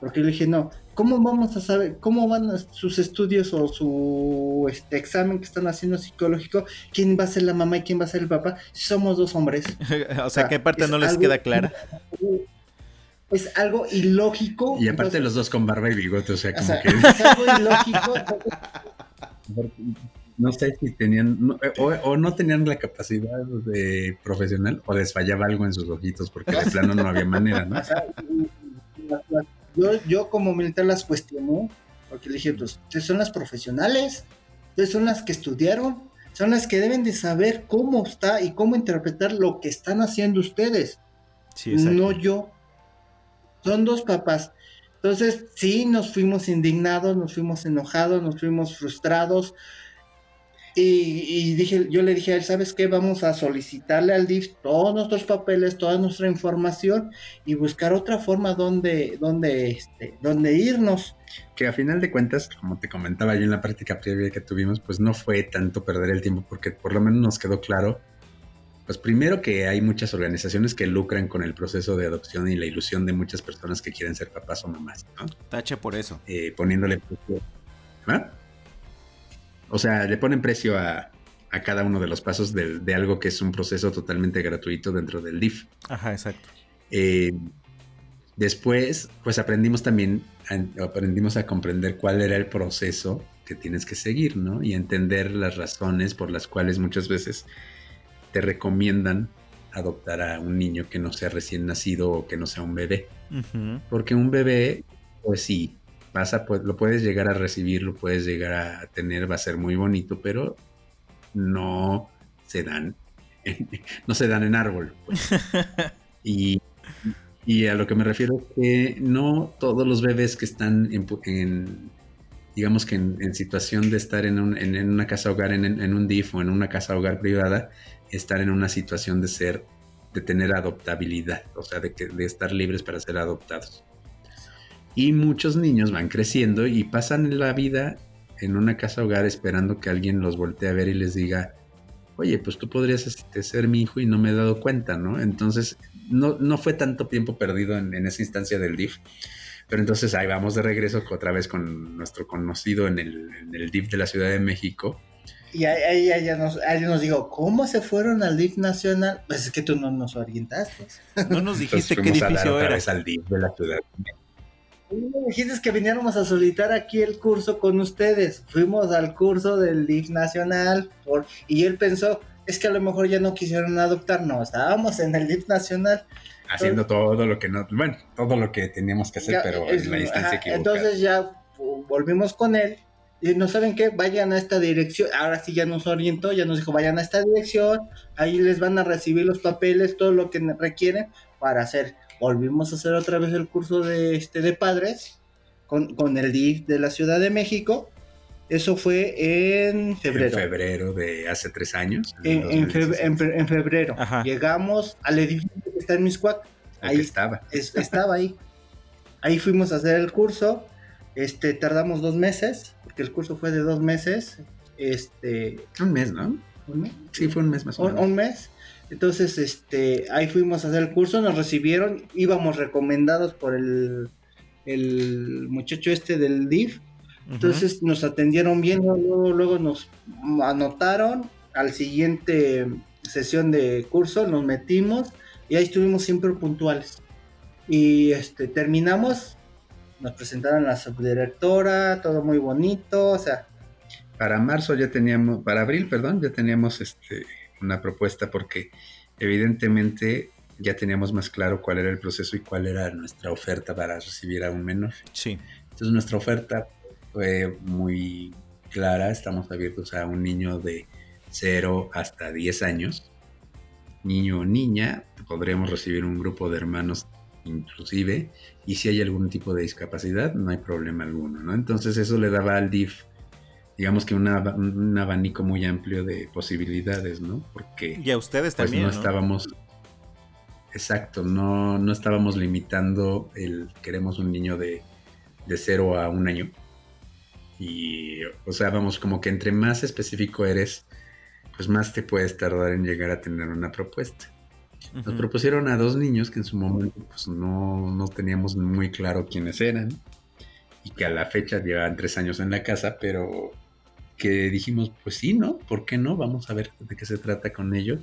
Porque le dije, no, ¿cómo vamos a saber, cómo van sus estudios o su este, examen que están haciendo psicológico? ¿Quién va a ser la mamá y quién va a ser el papá? Si somos dos hombres. *laughs* o sea, ¿qué parte no les algo- queda clara? *laughs* Es algo ilógico. Y aparte entonces- los dos con barba y bigote, o sea, o como sea, que... es algo ilógico. *laughs* no sé si tenían, no, o, o no tenían la capacidad de profesional o les fallaba algo en sus ojitos porque de plano no había manera, ¿no? Las- las- yo, yo como militar las cuestioné, porque le dije, pues, son las profesionales, son las que estudiaron, son las que deben de saber cómo está y cómo interpretar lo que están haciendo ustedes, Sí, no yo. Son dos papás. Entonces, sí, nos fuimos indignados, nos fuimos enojados, nos fuimos frustrados. Y, y dije, yo le dije a él, ¿sabes qué? Vamos a solicitarle al DIF todos nuestros papeles, toda nuestra información y buscar otra forma donde, donde, este, donde irnos. Que a final de cuentas, como te comentaba yo en la práctica previa que tuvimos, pues no fue tanto perder el tiempo porque por lo menos nos quedó claro, pues primero que hay muchas organizaciones que lucran con el proceso de adopción y la ilusión de muchas personas que quieren ser papás o mamás, ¿no? Tache por eso. eh, poniéndole. ¿Ah? O sea, le ponen precio a, a cada uno de los pasos de, de algo que es un proceso totalmente gratuito dentro del DIF. Ajá, exacto. Eh, después, pues aprendimos también, a- aprendimos a comprender cuál era el proceso que tienes que seguir, ¿no? Y entender las razones por las cuales muchas veces te recomiendan adoptar a un niño que no sea recién nacido o que no sea un bebé. Porque un bebé, pues sí, pasa, pues lo puedes llegar a recibir, lo puedes llegar a tener, va a ser muy bonito, pero no se dan, en- *laughs* no se dan en árbol. pues. *laughs* y, y a lo que me refiero es que no todos los bebés que están en, en- digamos que en, en situación de estar en, un- en- en una casa hogar, en, en un DIF o en una casa hogar privada, estar en una situación de ser, de tener adoptabilidad, o sea, de, que, de estar libres para ser adoptados. Y muchos niños van creciendo y pasan la vida en una casa hogar esperando que alguien los voltee a ver y les diga, oye, pues tú podrías este, ser mi hijo y no me he dado cuenta, ¿no? Entonces, no, no fue tanto tiempo perdido en, en esa instancia del DIF. Pero entonces ahí vamos de regreso otra vez con nuestro conocido en el, en el DIF de la Ciudad de México. Y ahí, ahí ella nos, ahí nos dijo, ¿cómo se fueron al DIF nacional? Pues es que tú no nos orientaste. No nos dijiste Entonces qué fuimos a dar edificio otra era. vez al DIF de la Ciudad. Me dijiste que viniéramos a solicitar aquí el curso con ustedes. Fuimos al curso del DIF nacional por, y él pensó, es que a lo mejor ya no quisieron adoptar. No, estábamos en el DIF nacional. Haciendo todo lo que no, bueno, todo lo que teníamos que hacer, Ya, pero es- en la instancia ajá, equivocada. Entonces ya volvimos con él y no saben qué, vayan a esta dirección. Ahora sí ya nos orientó, ya nos dijo, vayan a esta dirección, ahí les van a recibir los papeles, todo lo que requieren para hacer. Volvimos a hacer otra vez el curso de este de padres con, con el DIF de la Ciudad de México. Eso fue en febrero. En febrero de hace tres años. En, en feb- 2016, en fe- en febrero. Ajá. Llegamos al edificio que está en Miscuac. el Ahí estaba. es- estaba ahí. Ahí fuimos a hacer el curso. Este, tardamos dos meses, porque el curso fue de dos meses. Este, Un mes, ¿no? ¿un mes? Sí, fue un mes más o Un, menos. un mes. Entonces, este, ahí fuimos a hacer el curso, nos recibieron, íbamos recomendados por el, el muchacho este del DIF. Entonces nos atendieron bien, luego, luego nos anotaron al siguiente sesión de curso, nos metimos y ahí estuvimos siempre puntuales. Y este terminamos, nos presentaron a la subdirectora, todo muy bonito, o sea, Para marzo ya teníamos, para abril, perdón, ya teníamos este, una propuesta porque evidentemente ya teníamos más claro cuál era el proceso y cuál era nuestra oferta para recibir a un menor. Sí. Entonces nuestra oferta fue muy clara, estamos abiertos a un niño de 0 hasta 10 años, niño o niña, podremos recibir un grupo de hermanos inclusive, y si hay algún tipo de discapacidad, no hay problema alguno, ¿no? Entonces eso le daba al DIF, digamos que una- un abanico muy amplio de posibilidades, ¿no? Porque Y a ustedes pues también. no, ¿no? estábamos exacto no no estábamos limitando el queremos un niño de de cero a un año y o sea vamos como que entre más específico eres pues más te puedes tardar en llegar a tener una propuesta nos propusieron a dos niños que en su momento pues no, no teníamos muy claro quiénes eran y que a la fecha llevaban tres años en la casa, pero que dijimos, pues sí, ¿no? ¿Por qué no? Vamos a ver de qué se trata con ellos.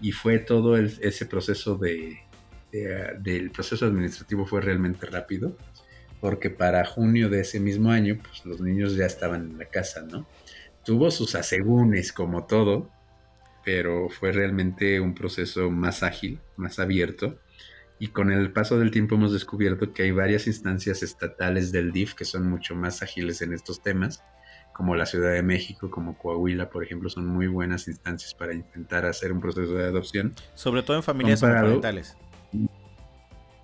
Y fue todo el- ese proceso de, de- del proceso administrativo fue realmente rápido, porque para junio de ese mismo año, pues los niños ya estaban en la casa, ¿no? tuvo sus asegúnes como todo, pero fue realmente un proceso más ágil, más abierto. Y con el paso del tiempo hemos descubierto que hay varias instancias estatales del DIF que son mucho más ágiles en estos temas, como la Ciudad de México, como Coahuila, por ejemplo, son muy buenas instancias para intentar hacer un proceso de adopción. Sobre todo en familias homoparentales.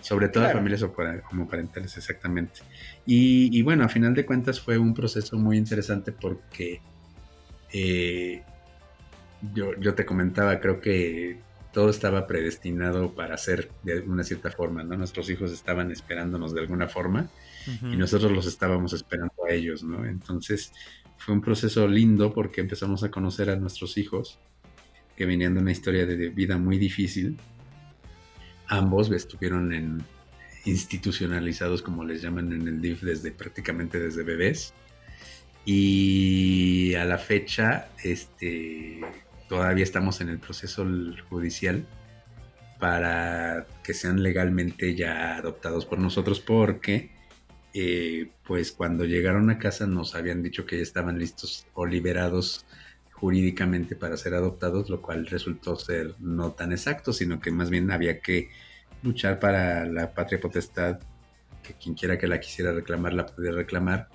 Sobre todo Claro. familias homoparentales, exactamente. Y, y bueno, a final de cuentas fue un proceso muy interesante porque eh, yo, yo te comentaba, creo que todo estaba predestinado para ser de una cierta forma, ¿no? Nuestros hijos estaban esperándonos de alguna forma y nosotros los estábamos esperando a ellos, ¿no? Entonces fue un proceso lindo porque empezamos a conocer a nuestros hijos que venían de una historia de vida muy difícil. Ambos estuvieron institucionalizados, como les llaman en el DIF, desde prácticamente desde bebés. Y a la fecha, este, todavía estamos en el proceso judicial para que sean legalmente ya adoptados por nosotros porque eh, pues cuando llegaron a casa nos habían dicho que ya estaban listos o liberados jurídicamente para ser adoptados, lo cual resultó ser no tan exacto, sino que más bien había que luchar para la patria potestad, que quien quiera que la quisiera reclamar la pudiera reclamar.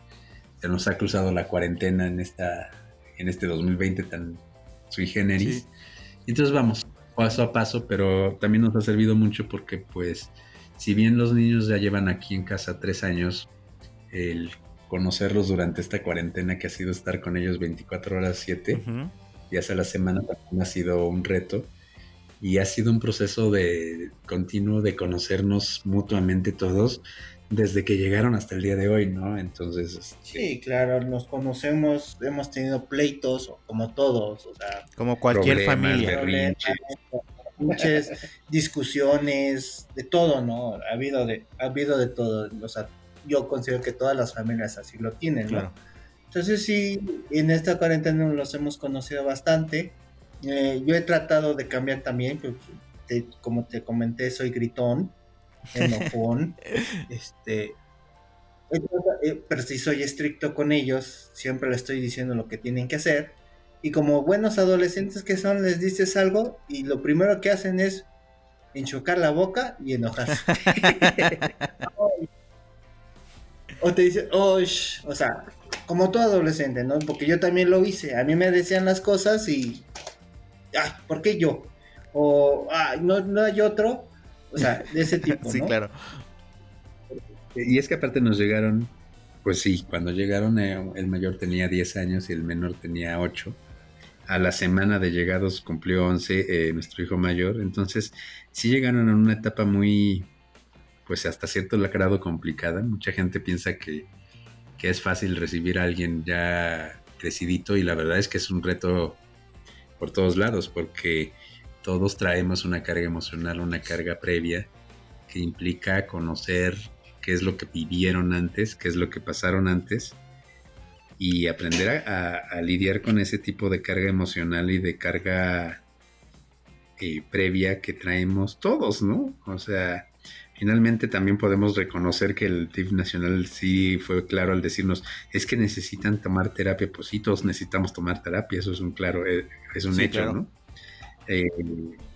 Se nos ha cruzado la cuarentena en esta en este 2020 tan sui generis. Sí. Entonces vamos paso a paso, pero también nos ha servido mucho porque pues si bien los niños ya llevan aquí en casa tres años, el conocerlos durante esta cuarentena que ha sido estar con ellos 24 horas 7 Ujú. días a la semana también ha sido un reto y ha sido un proceso de continuo de conocernos mutuamente todos desde que llegaron hasta el día de hoy, ¿no? Entonces, este, Sí, claro, nos conocemos, hemos tenido pleitos, como todos, o sea, Como cualquier familia. Muchas discusiones, de todo, ¿no? Ha habido de, ha habido de todo, o sea, yo considero que todas las familias así lo tienen, ¿no? Claro. Entonces sí, en esta cuarentena los hemos conocido bastante. Eh, yo he tratado de cambiar también, pues, te- como te comenté, soy gritón, enojón, *laughs* este, eh, pero si soy estricto con ellos, siempre les estoy diciendo lo que tienen que hacer. Y como buenos adolescentes que son, les dices algo y lo primero que hacen es enchocar la boca y enojarse. *laughs* o te dicen, "Oh, sh", o sea, como todo adolescente, ¿no? Porque yo también lo hice. A mí me decían las cosas y, ay, ¿por qué yo? O, ay, no, no hay otro. O sea, de ese tipo, *laughs* Sí, ¿no? claro. Y es que aparte nos llegaron, pues sí, cuando llegaron eh, el mayor tenía 10 años y el menor tenía 8. A la semana de llegados cumplió 11 eh, nuestro hijo mayor. Entonces sí llegaron en una etapa muy, pues hasta cierto grado complicada. Mucha gente piensa que, que es fácil recibir a alguien ya crecidito y la verdad es que es un reto por todos lados porque todos traemos una carga emocional, una carga previa que implica conocer qué es lo que vivieron antes, qué es lo que pasaron antes y aprender a, a- a lidiar con ese tipo de carga emocional y de carga eh, previa que traemos todos, ¿no? O sea, finalmente también podemos reconocer que el DIF nacional sí fue claro al decirnos, es que necesitan tomar terapia, pues sí, todos necesitamos tomar terapia, eso es un claro, eh, es un Sí, hecho, claro. ¿no? Eh,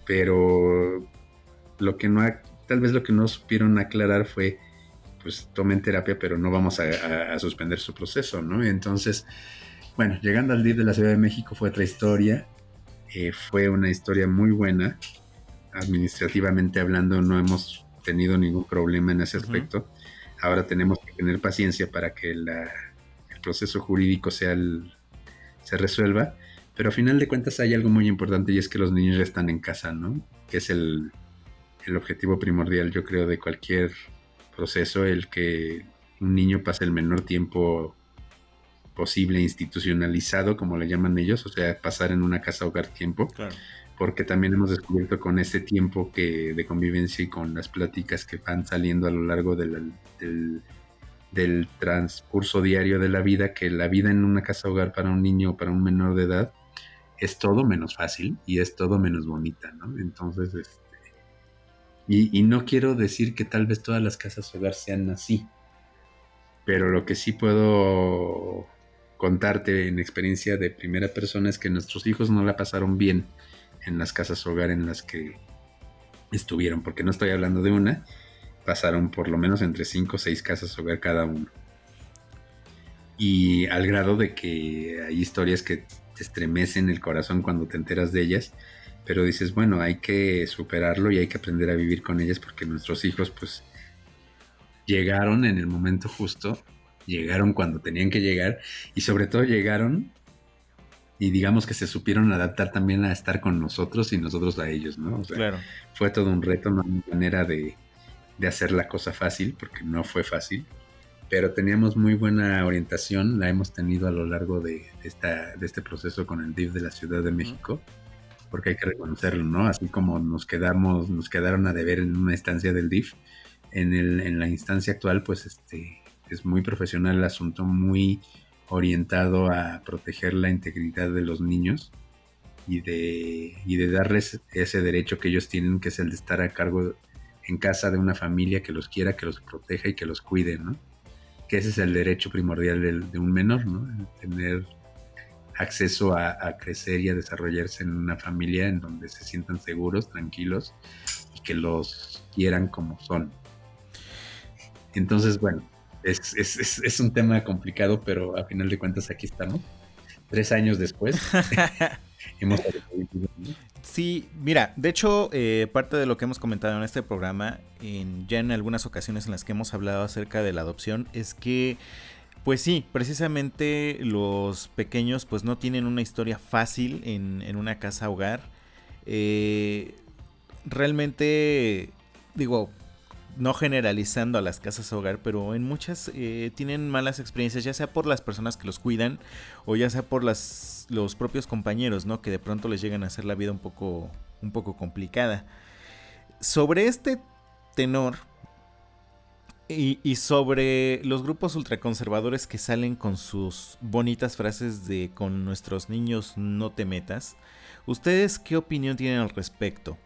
pero lo que no, tal vez lo que no supieron aclarar fue, pues tomen terapia, pero no vamos a, a- a suspender su proceso, ¿no? Entonces, bueno, llegando al DIF de la Ciudad de México fue otra historia, eh, fue una historia muy buena, administrativamente hablando no hemos tenido ningún problema en ese aspecto, ahora tenemos que tener paciencia para que la- el proceso jurídico sea el- se resuelva, pero a final de cuentas hay algo muy importante y es que los niños ya están en casa, ¿no? Que es el, el objetivo primordial, yo creo, de cualquier proceso, el que un niño pase el menor tiempo posible institucionalizado, como le llaman ellos, o sea, pasar en una casa hogar tiempo, Claro. porque también hemos descubierto con ese tiempo que de convivencia y con las pláticas que van saliendo a lo largo del, del, del transcurso diario de la vida, que la vida en una casa hogar para un niño o para un menor de edad es todo menos fácil y es todo menos bonita, ¿no? Entonces, este, y, no quiero decir que tal vez todas las casas hogar sean así, pero lo que sí puedo contarte en experiencia de primera persona es que nuestros hijos no la pasaron bien en las casas hogar en las que estuvieron, porque no estoy hablando de una, pasaron por lo menos entre 5 o 6 casas hogar cada uno. Y al grado de que hay historias que te estremecen el corazón cuando te enteras de ellas, pero dices, bueno, hay que superarlo y hay que aprender a vivir con ellas porque nuestros hijos pues llegaron en el momento justo, llegaron cuando tenían que llegar y sobre todo llegaron y digamos que se supieron adaptar también a estar con nosotros y nosotros a ellos, ¿no? O sea, Claro. fue todo un reto, no hay manera de, de hacer la cosa fácil, porque no fue fácil, pero teníamos muy buena orientación, la hemos tenido a lo largo de, esta, de este proceso con el DIF de la Ciudad de México, porque hay que reconocerlo, ¿no? Así como nos quedamos, nos quedaron a deber en una instancia del DIF, en, el, en la instancia actual, pues este es muy profesional el asunto, muy orientado a proteger la integridad de los niños y de, y de darles ese derecho que ellos tienen, que es el de estar a cargo en casa de una familia que los quiera, que los proteja y que los cuide, ¿no? Que ese es el derecho primordial del- de, un menor, ¿no? Tener acceso a, a crecer y a desarrollarse en una familia en donde se sientan seguros, tranquilos y que los quieran como son. Entonces, bueno, es, es- es- es un tema complicado, pero a final de cuentas aquí estamos. Tres años después. *laughs* *laughs* hemos. Sí, mira, de hecho, eh, parte de lo que hemos comentado en este programa, en, ya en algunas ocasiones en las que hemos hablado acerca de la adopción, es que, pues sí, precisamente los pequeños pues no tienen una historia fácil en, en una casa hogar. Eh, realmente, digo, no generalizando a las casas hogar, pero en muchas eh, tienen malas experiencias, ya sea por las personas que los cuidan o ya sea por las, los propios compañeros, ¿no? Que de pronto les llegan a hacer la vida un poco, un poco complicada. Sobre este tenor y, y sobre los grupos ultraconservadores que salen con sus bonitas frases de con nuestros niños no te metas, ¿ustedes qué opinión tienen al respecto?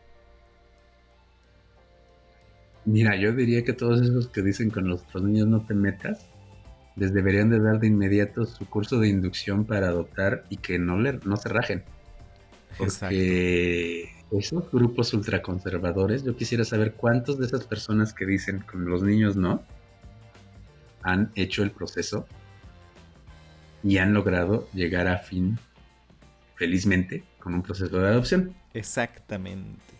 Mira, yo diría que todos esos que dicen con nuestros niños no te metas, les deberían de dar de inmediato su curso de inducción para adoptar y que no, le, no se rajen. Porque esos grupos ultraconservadores, yo quisiera saber cuántos de esas personas que dicen con los niños no han hecho el proceso y han logrado llegar a fin felizmente con un proceso de adopción. Exactamente.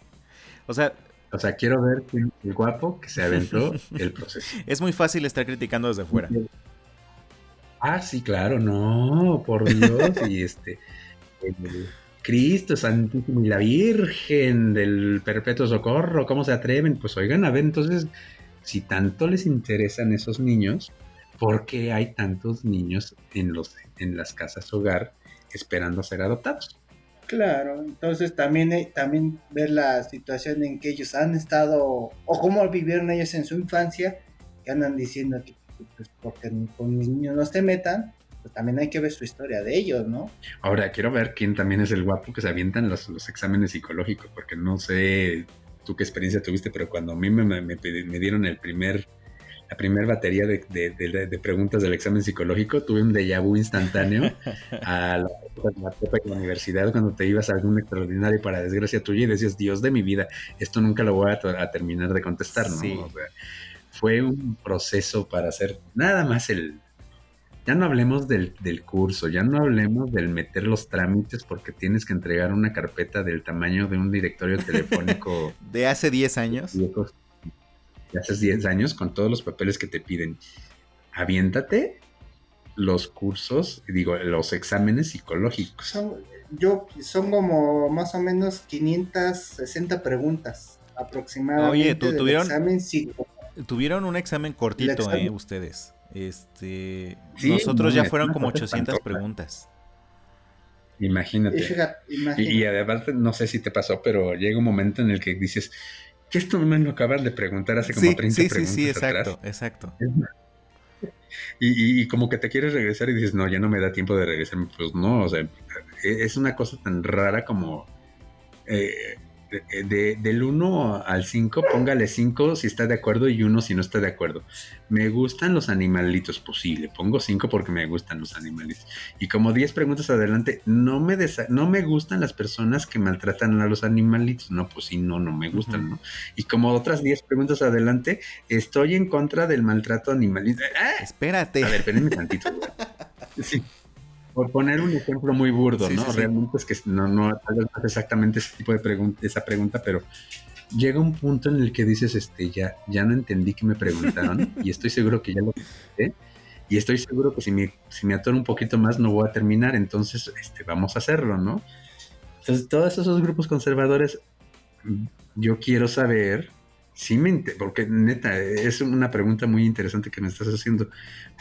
O sea, O sea, quiero ver quién es el guapo que se aventó *laughs* el proceso. es muy fácil estar criticando desde fuera. Ah, sí, claro, no, por Dios, y este, *laughs* Cristo Santísimo y la Virgen del Perpetuo Socorro, ¿cómo se atreven? Pues oigan, a ver, entonces, si tanto les interesan esos niños, ¿por qué hay tantos niños en, los, en las casas hogar esperando ser adoptados? Claro, entonces también, eh, también ver la situación en que ellos han estado o cómo vivieron ellos en su infancia, que andan diciendo que pues, porque con mis niños no se metan, pues también hay que ver su historia de ellos, ¿no? Ahora, quiero ver quién también es el guapo que se avientan los, los exámenes psicológicos, porque no sé tú qué experiencia tuviste, pero cuando a mí me, me, me pedi- me dieron el primer, la primera batería de, de- de- de preguntas del examen psicológico, tuve un déjà vu instantáneo *laughs* a la, y la universidad cuando te ibas a algún extraordinario para desgracia tuya y decías, Dios de mi vida, esto nunca lo voy a, to- a terminar de contestar, ¿no? Sí. O sea, fue un proceso para hacer nada más el... Ya no hablemos del, del curso, ya no hablemos del meter los trámites porque tienes que entregar una carpeta del tamaño de un directorio telefónico *laughs* De hace 10 años. de hace 10 años con todos los papeles que te piden. Aviéntate los cursos, digo, los exámenes psicológicos. Son, yo, son como más o menos 560 preguntas aproximadamente. Oye, ¿tú del tuvieron- examen psico- Tuvieron un examen cortito, El examen. eh, ustedes. Este, Sí, nosotros no, ya fueron como cosa 800 espantosa. preguntas. Imagínate. Y Y, imagínate. y además, no sé si te pasó, pero llega un momento en el que dices, que esto me lo acabas de preguntar hace como Sí, 30 sí, sí, preguntas sí, exacto, atrás. exacto. Y, y- y como que te quieres regresar y dices, no, ya no me da tiempo de regresarme. Pues no, o sea, e- es una cosa tan rara como... eh, de- de- del 1 al 5, póngale 5 si está de acuerdo y 1 si no está de acuerdo. Me gustan los animalitos, posible. Pongo 5 porque me gustan los animalitos. Y como 10 preguntas adelante, no me, desa- no me gustan las personas que maltratan a los animalitos. No, pues sí, no, no me gustan. ¿no? Y como otras 10 preguntas adelante, estoy en contra del maltrato animalista. ¡Ah! Espérate. A ver, espérenme tantito. *laughs* Sí. Por poner un ejemplo muy burdo, Sí, ¿no? sí, sí. Realmente es que no, no, tal vez no es exactamente ese tipo de pregunta, esa pregunta, pero llega un punto en el que dices, este, ya, ya no entendí que me preguntaron *laughs* y estoy seguro que ya lo contesté. Y estoy seguro que si me, si me atoro un poquito más no voy a terminar, entonces este, vamos a hacerlo, ¿no? Entonces, todos esos grupos conservadores, yo quiero saber, sí me porque neta, es una pregunta muy interesante que me estás haciendo.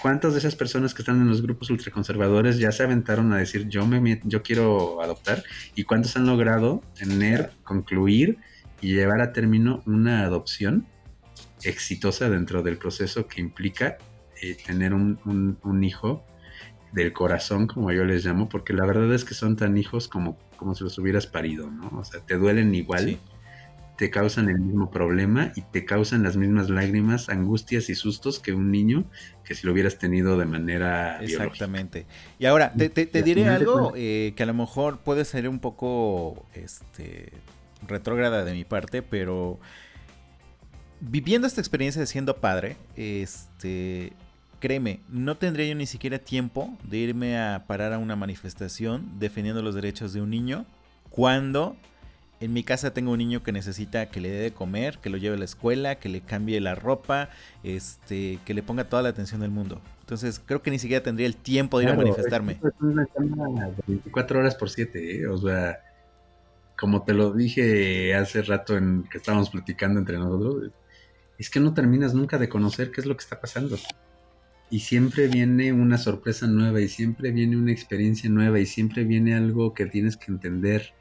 ¿Cuántas de esas personas que están en los grupos ultraconservadores ya se aventaron a decir yo me yo quiero adoptar? ¿Y cuántos han logrado tener, concluir y llevar a término una adopción exitosa dentro del proceso que implica eh, tener un, un- hijo del corazón, como yo les llamo, porque la verdad es que son tan hijos como, como si los hubieras parido, ¿no? O sea, te duelen igual. Te causan el mismo problema y te causan las mismas lágrimas, angustias y sustos que un niño que si lo hubieras tenido de manera biológica. Exactamente. Y ahora, te, diré algo eh, que a lo mejor puede ser un poco este, retrógrada de mi parte, pero viviendo esta experiencia de siendo padre, este, créeme, no tendría yo ni siquiera tiempo de irme a parar a una manifestación defendiendo los derechos de un niño cuando en mi casa tengo un niño que necesita que le dé de comer, que lo lleve a la escuela, que le cambie la ropa, este, que le ponga toda la atención del mundo. Entonces creo que ni siquiera tendría el tiempo de ir a manifestarme. Es una chamba de 24 horas por 7, ¿eh? o sea, como te lo dije hace rato en que estábamos platicando entre nosotros, es que no terminas nunca de conocer qué es lo que está pasando. Y siempre viene una sorpresa nueva y siempre viene una experiencia nueva y siempre viene algo que tienes que entender.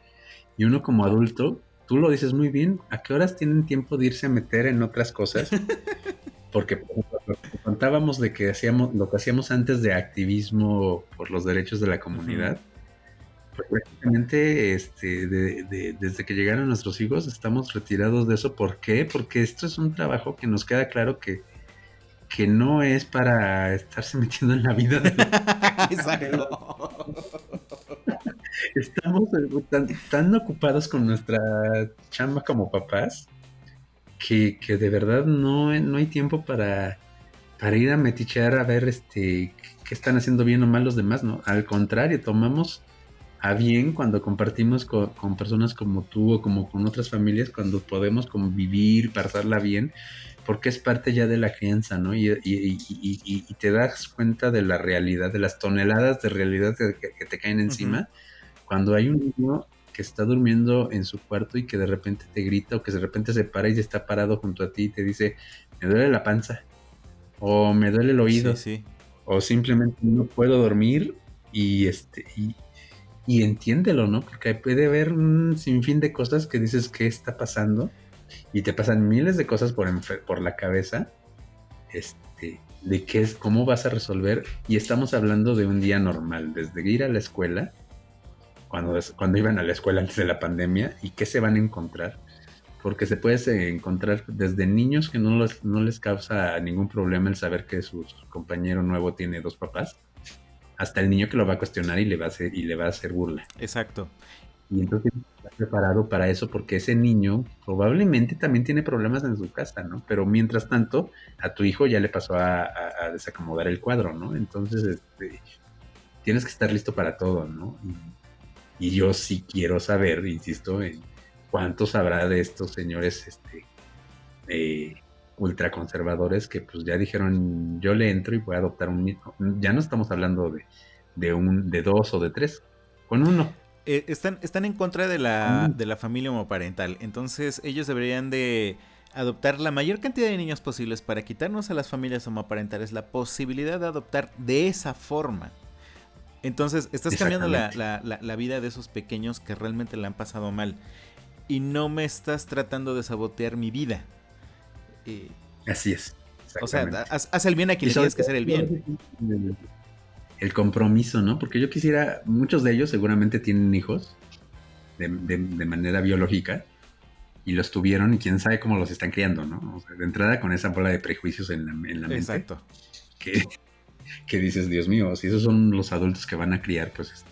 Y uno como adulto, tú lo dices muy bien, ¿a qué horas tienen tiempo de irse a meter en otras cosas? *laughs* Porque contábamos de que hacíamos lo que hacíamos antes de activismo por los derechos de la comunidad, pues prácticamente este, de- de- desde que llegaron nuestros hijos estamos retirados de eso. ¿Por qué? Porque esto es un trabajo que nos queda claro que, que no es para estarse *laughs* metiendo en la vida de *laughs* *laughs* estamos tan, tan ocupados con nuestra chamba como papás que, que de verdad no, no hay tiempo para, para ir a metichear a ver este qué están haciendo bien o mal los demás, ¿no? Al contrario, tomamos a bien cuando compartimos co- con, personas como tú o como con otras familias, cuando podemos convivir, pasarla bien, porque es parte ya de la crianza, ¿no? Y, y- y- y- te das cuenta de la realidad, de las toneladas de realidad que, que- que te caen encima, cuando hay un niño que está durmiendo en su cuarto y que de repente te grita o que de repente se para y está parado junto a ti y te dice, me duele la panza, o me duele el oído, Sí, sí. o simplemente no puedo dormir y este y, y entiéndelo, ¿no? Porque puede haber un sinfín de cosas que dices que está pasando y te pasan miles de cosas por, por la cabeza este de qué es cómo vas a resolver y estamos hablando de un día normal desde ir a la escuela cuando, iban a la escuela antes de la pandemia y qué se van a encontrar porque se puede se- encontrar desde niños que no, les- no les causa ningún problema el saber que su compañero nuevo tiene dos papás, hasta el niño que lo va a cuestionar y le va a hacer, y le va a hacer burla. Exacto. Y entonces estar preparado para eso porque ese niño probablemente también tiene problemas en su casa, ¿no? Pero mientras tanto, a tu hijo ya le pasó a, a- a desacomodar el cuadro, ¿no? Entonces, este, tienes que estar listo para todo, ¿no? Y, y yo sí quiero saber, insisto, en cuántos habrá de estos señores, este, eh, ultraconservadores que pues ya dijeron, yo le entro y voy a adoptar un. Ya no estamos hablando de, de un, de dos o de tres, con uno. Eh, están, están en contra de la, Mm. de la familia homoparental. Entonces ellos deberían de adoptar la mayor cantidad de niños posibles para quitarnos a las familias homoparentales la posibilidad de adoptar de esa forma. Entonces estás cambiando la, la- la- la vida de esos pequeños que realmente la han pasado mal. Y no me estás tratando de sabotear mi vida. Eh, Así es. o sea, haz, haz el bien a quien le tienes que hacer el bien. El, compromiso, ¿no? Porque yo quisiera, muchos de ellos seguramente tienen hijos de, de- de manera biológica, y los tuvieron y quién sabe cómo los están criando, ¿no? O sea, de entrada con esa bola de prejuicios en la, en la mente. Exacto. Que, que dices, Dios mío, si esos son los adultos que van a criar, pues este,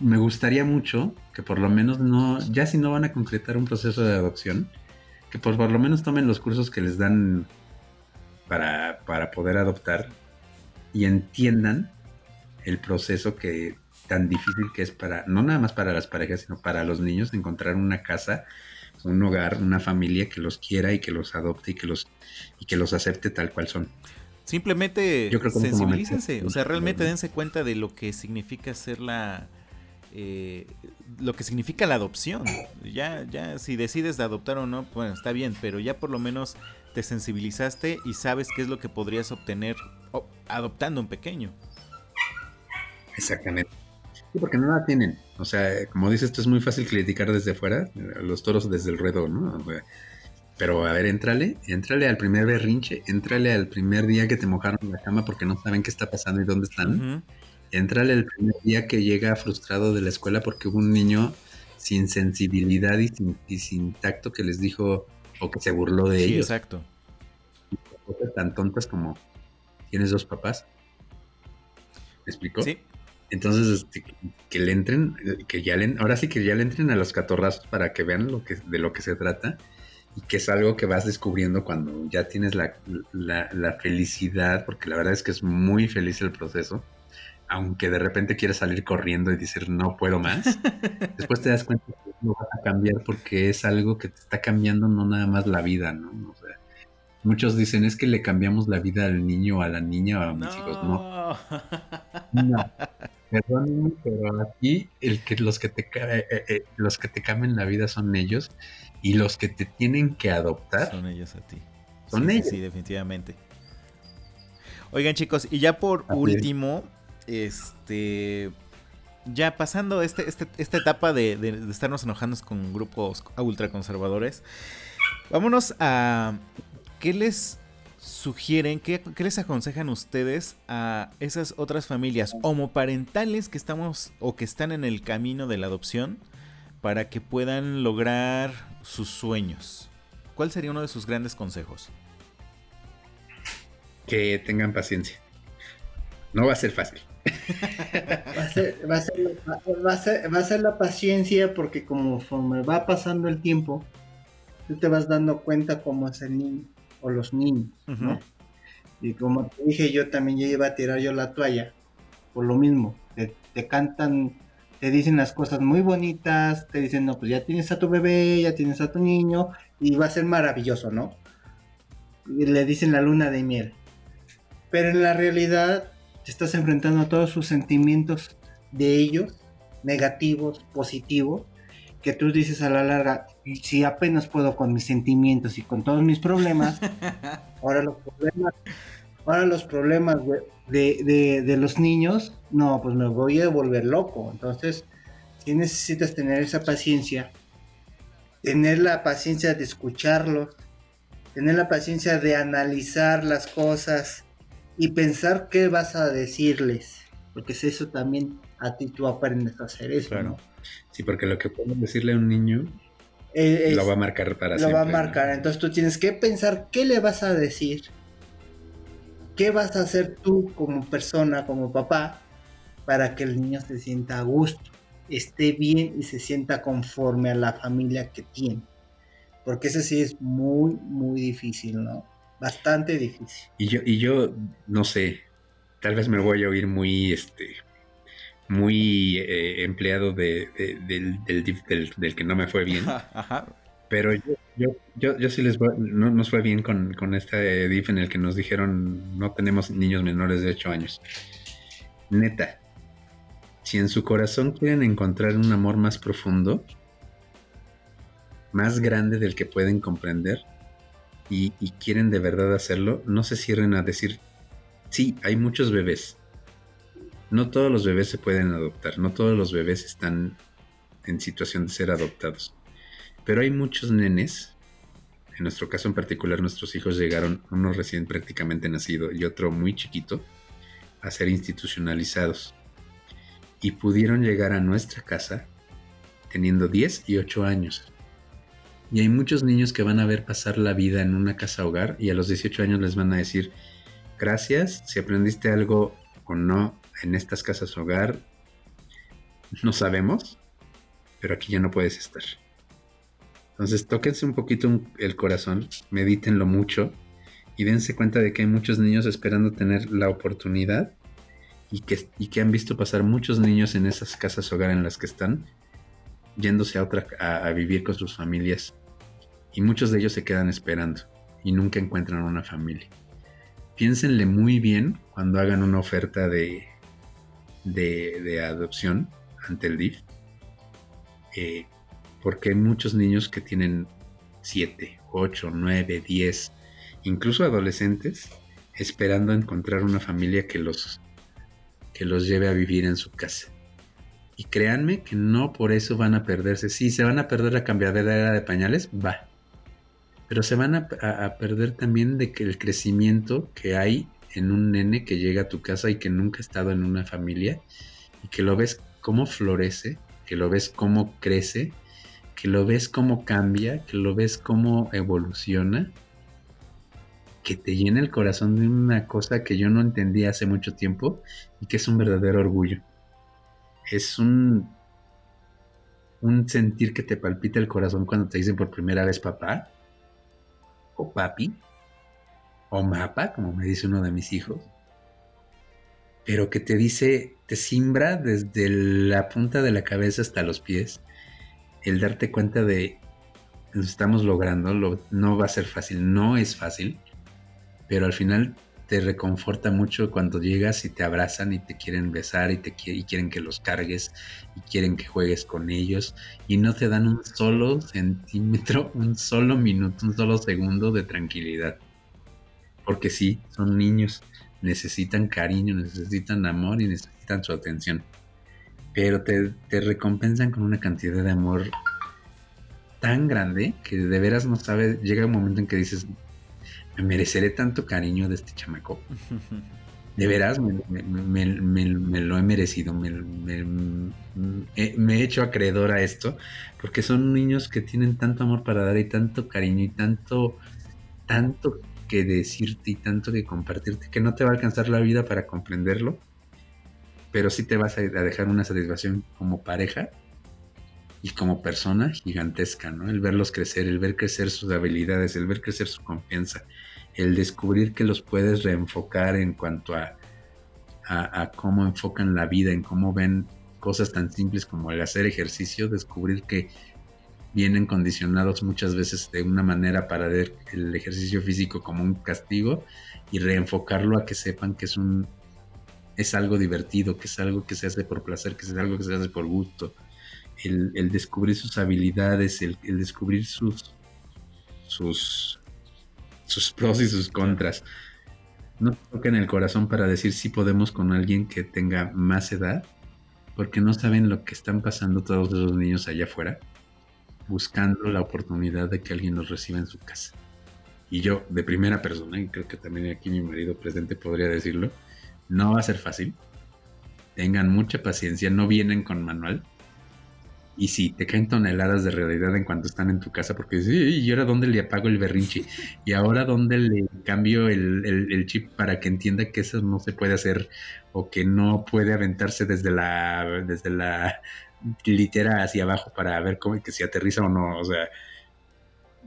me gustaría mucho que por lo menos no, ya si no van a concretar un proceso de adopción, que por, lo menos tomen los cursos que les dan para, para poder adoptar y entiendan el proceso que tan difícil que es para, no nada más para las parejas, sino para los niños, encontrar una casa, un hogar, una familia que los quiera y que los adopte y que los, y que los acepte tal cual son. Simplemente Yo creo que en ese sensibilícense, momento- o sea, realmente dense cuenta de lo que significa ser la... eh, lo que significa la adopción. Ya, ya, si decides de adoptar o no, bueno, está bien, pero ya por lo menos te sensibilizaste y sabes qué es lo que podrías obtener adoptando un pequeño. Exactamente. Sí, porque no la tienen. O sea, como dices, esto es muy fácil criticar desde fuera, los toros desde el ruedo, ¿no? O sea, Pero a ver, éntrale, éntrale al primer berrinche, éntrale al primer día que te mojaron la cama porque no saben qué está pasando y dónde están. Ujú. Entrale el primer día que llega frustrado de la escuela porque hubo un niño sin sensibilidad y sin, y sin tacto que les dijo o que se burló de Sí, ellos. exacto. Cosas tan tontas como tienes dos papás. ¿Me explicó? Sí, Entonces, este, que- le entren, que ya le, ahora sí que ya le entren a los catorrazos para que vean lo que, de lo que se trata y que es algo que vas descubriendo cuando ya tienes la, la- la felicidad, porque la verdad es que es muy feliz el proceso, aunque de repente quieres salir corriendo y decir no puedo más, *laughs* después te das cuenta que no vas a cambiar porque es algo que te está cambiando no nada más la vida, ¿no? O sea, muchos dicen es que le cambiamos la vida al niño o a la niña o a mis hijos, no. No. *laughs* Perdónenme, pero aquí el que los que te eh, eh, eh, los que te cambian la vida son ellos y los que te tienen que adoptar Son ellos a ti. Son Sí, ellos. Sí, definitivamente. Oigan, chicos, y ya por último, este. Ya pasando este, este- esta etapa de, de- de estarnos enojando con grupos ultraconservadores, vámonos a. ¿Qué les sugieren, qué, qué les aconsejan ustedes a esas otras familias homoparentales que estamos o que están en el camino de la adopción para que puedan lograr sus sueños? ¿Cuál sería uno de sus grandes consejos? que tengan paciencia. No va a ser fácil. Va a ser, va a ser, va a ser- va a ser la paciencia porque conforme va pasando el tiempo, tú te vas dando cuenta cómo es el niño o los niños, ¿no? Y como te dije, yo también ya iba a tirar yo la toalla por lo mismo. Te, te cantan, te dicen las cosas muy bonitas, te dicen, no, pues ya tienes a tu bebé, ya tienes a tu niño y va a ser maravilloso, ¿no? Y le dicen la luna de miel. Pero en la realidad te estás enfrentando a todos sus sentimientos de ellos, negativos, positivos, que tú dices a la larga, si apenas puedo con mis sentimientos y con todos mis problemas, *laughs* ahora los problemas, ahora los problemas de, de- de los niños, no, pues me voy a volver loco. Entonces, sí necesitas tener esa paciencia, tener la paciencia de escucharlos, tener la paciencia de analizar las cosas y pensar qué vas a decirles, porque es eso también a ti tú aprendes a hacer eso. Claro. ¿no? Sí, porque lo que puedes decirle a un niño Eh, es- lo va a marcar para lo siempre. va a ¿no? marcar. Entonces tú tienes que pensar qué le vas a decir, qué vas a hacer tú como persona, como papá, para que el niño se sienta a gusto, esté bien y se sienta conforme a la familia que tiene. Porque eso sí es muy, muy difícil, ¿no? Bastante difícil. Y yo, y yo, no sé, tal vez me voy a oír muy, este, muy eh, empleado de, de- del, del- del que no me fue bien. Ajá. Pero yo, yo, yo, sí les voy, no nos fue bien con, con este DIF en el que nos dijeron no tenemos niños menores de 8 años. Neta, si en su corazón quieren encontrar un amor más profundo, más grande del que pueden comprender, y, y quieren de verdad hacerlo, no se cierren a decir, sí, hay muchos bebés. No todos los bebés se pueden adoptar, no todos los bebés están en situación de ser adoptados. Pero hay muchos nenes, en nuestro caso en particular nuestros hijos llegaron, uno recién prácticamente nacido y otro muy chiquito, a ser institucionalizados. Y pudieron llegar a nuestra casa teniendo 10 y 8 años. Y hay muchos niños que van a ver pasar la vida en una casa hogar y a los 18 años les van a decir, gracias, si aprendiste algo o no en estas casas hogar, no sabemos, pero aquí ya no puedes estar. Entonces tóquense un poquito el corazón, medítenlo mucho y dense cuenta de que hay muchos niños esperando tener la oportunidad y que, y que han visto pasar muchos niños en esas casas hogar en las que están, yéndose a otra a, vivir con sus familias. Y muchos de ellos se quedan esperando y nunca encuentran una familia. Piénsenle muy bien cuando hagan una oferta de, de, adopción ante el DIF. Eh, porque hay muchos niños que tienen 7, 8, 9, 10, incluso adolescentes, esperando encontrar una familia que los que los lleve a vivir en su casa. Y créanme que no por eso van a perderse. Sí, se van a perder la cambiadera de pañales, va. Pero se van a, perder también de que el crecimiento que hay en un nene que llega a tu casa y que nunca ha estado en una familia y que lo ves cómo florece, que lo ves cómo crece, que lo ves cómo cambia, que lo ves cómo evoluciona que te llena el corazón de una cosa que yo no entendía hace mucho tiempo y que es un verdadero orgullo. Es un, un sentir que te palpita el corazón cuando te dicen por primera vez papá o papi o mapa, como me dice uno de mis hijos, pero que te dice, te simbra desde la punta de la cabeza hasta los pies, el darte cuenta de lo estamos logrando, no va a ser fácil, no es fácil, pero al final te reconforta mucho cuando llegas y te abrazan y te quieren besar y, te quieren que los cargues y quieren que juegues con ellos y no te dan un solo centímetro, un solo minuto, un solo segundo de tranquilidad. Porque sí, son niños, necesitan cariño, necesitan amor y necesitan su atención. Pero te, te recompensan con una cantidad de amor tan grande que de veras no sabes, llega un momento en que dices, me mereceré tanto cariño de este chamaco. *laughs* De veras, me, lo he merecido, me, he hecho acreedor a esto, porque son niños que tienen tanto amor para dar y tanto cariño y tanto, tanto que decirte y tanto que compartirte, que no te va a alcanzar la vida para comprenderlo, pero sí te vas a dejar una satisfacción como pareja y como persona gigantesca, ¿no? El verlos crecer, el ver crecer sus habilidades, el ver crecer su confianza, el descubrir que los puedes reenfocar en cuanto a, cómo enfocan la vida, en cómo ven cosas tan simples como el hacer ejercicio, descubrir que vienen condicionados muchas veces de una manera para ver el ejercicio físico como un castigo y reenfocarlo a que sepan que es un es algo divertido, que es algo que se hace por placer, que es algo que se hace por gusto, el, descubrir sus habilidades, el, descubrir sus, sus, sus pros y sus contras. No toquen el corazón para decir si podemos con alguien que tenga más edad, porque no saben lo que están pasando todos esos niños allá afuera, buscando la oportunidad de que alguien los reciba en su casa. Y yo, de primera persona, y creo que también aquí mi marido presente podría decirlo, no va a ser fácil. Tengan mucha paciencia, no vienen con manual y si te caen toneladas de realidad en cuanto están en tu casa, porque dices, ¿y ahora dónde le apago el berrinche? ¿Y ahora dónde le cambio el, chip para que entienda que eso no se puede hacer o que no puede aventarse desde la, desde la litera hacia abajo para ver cómo que si aterriza o no? O sea,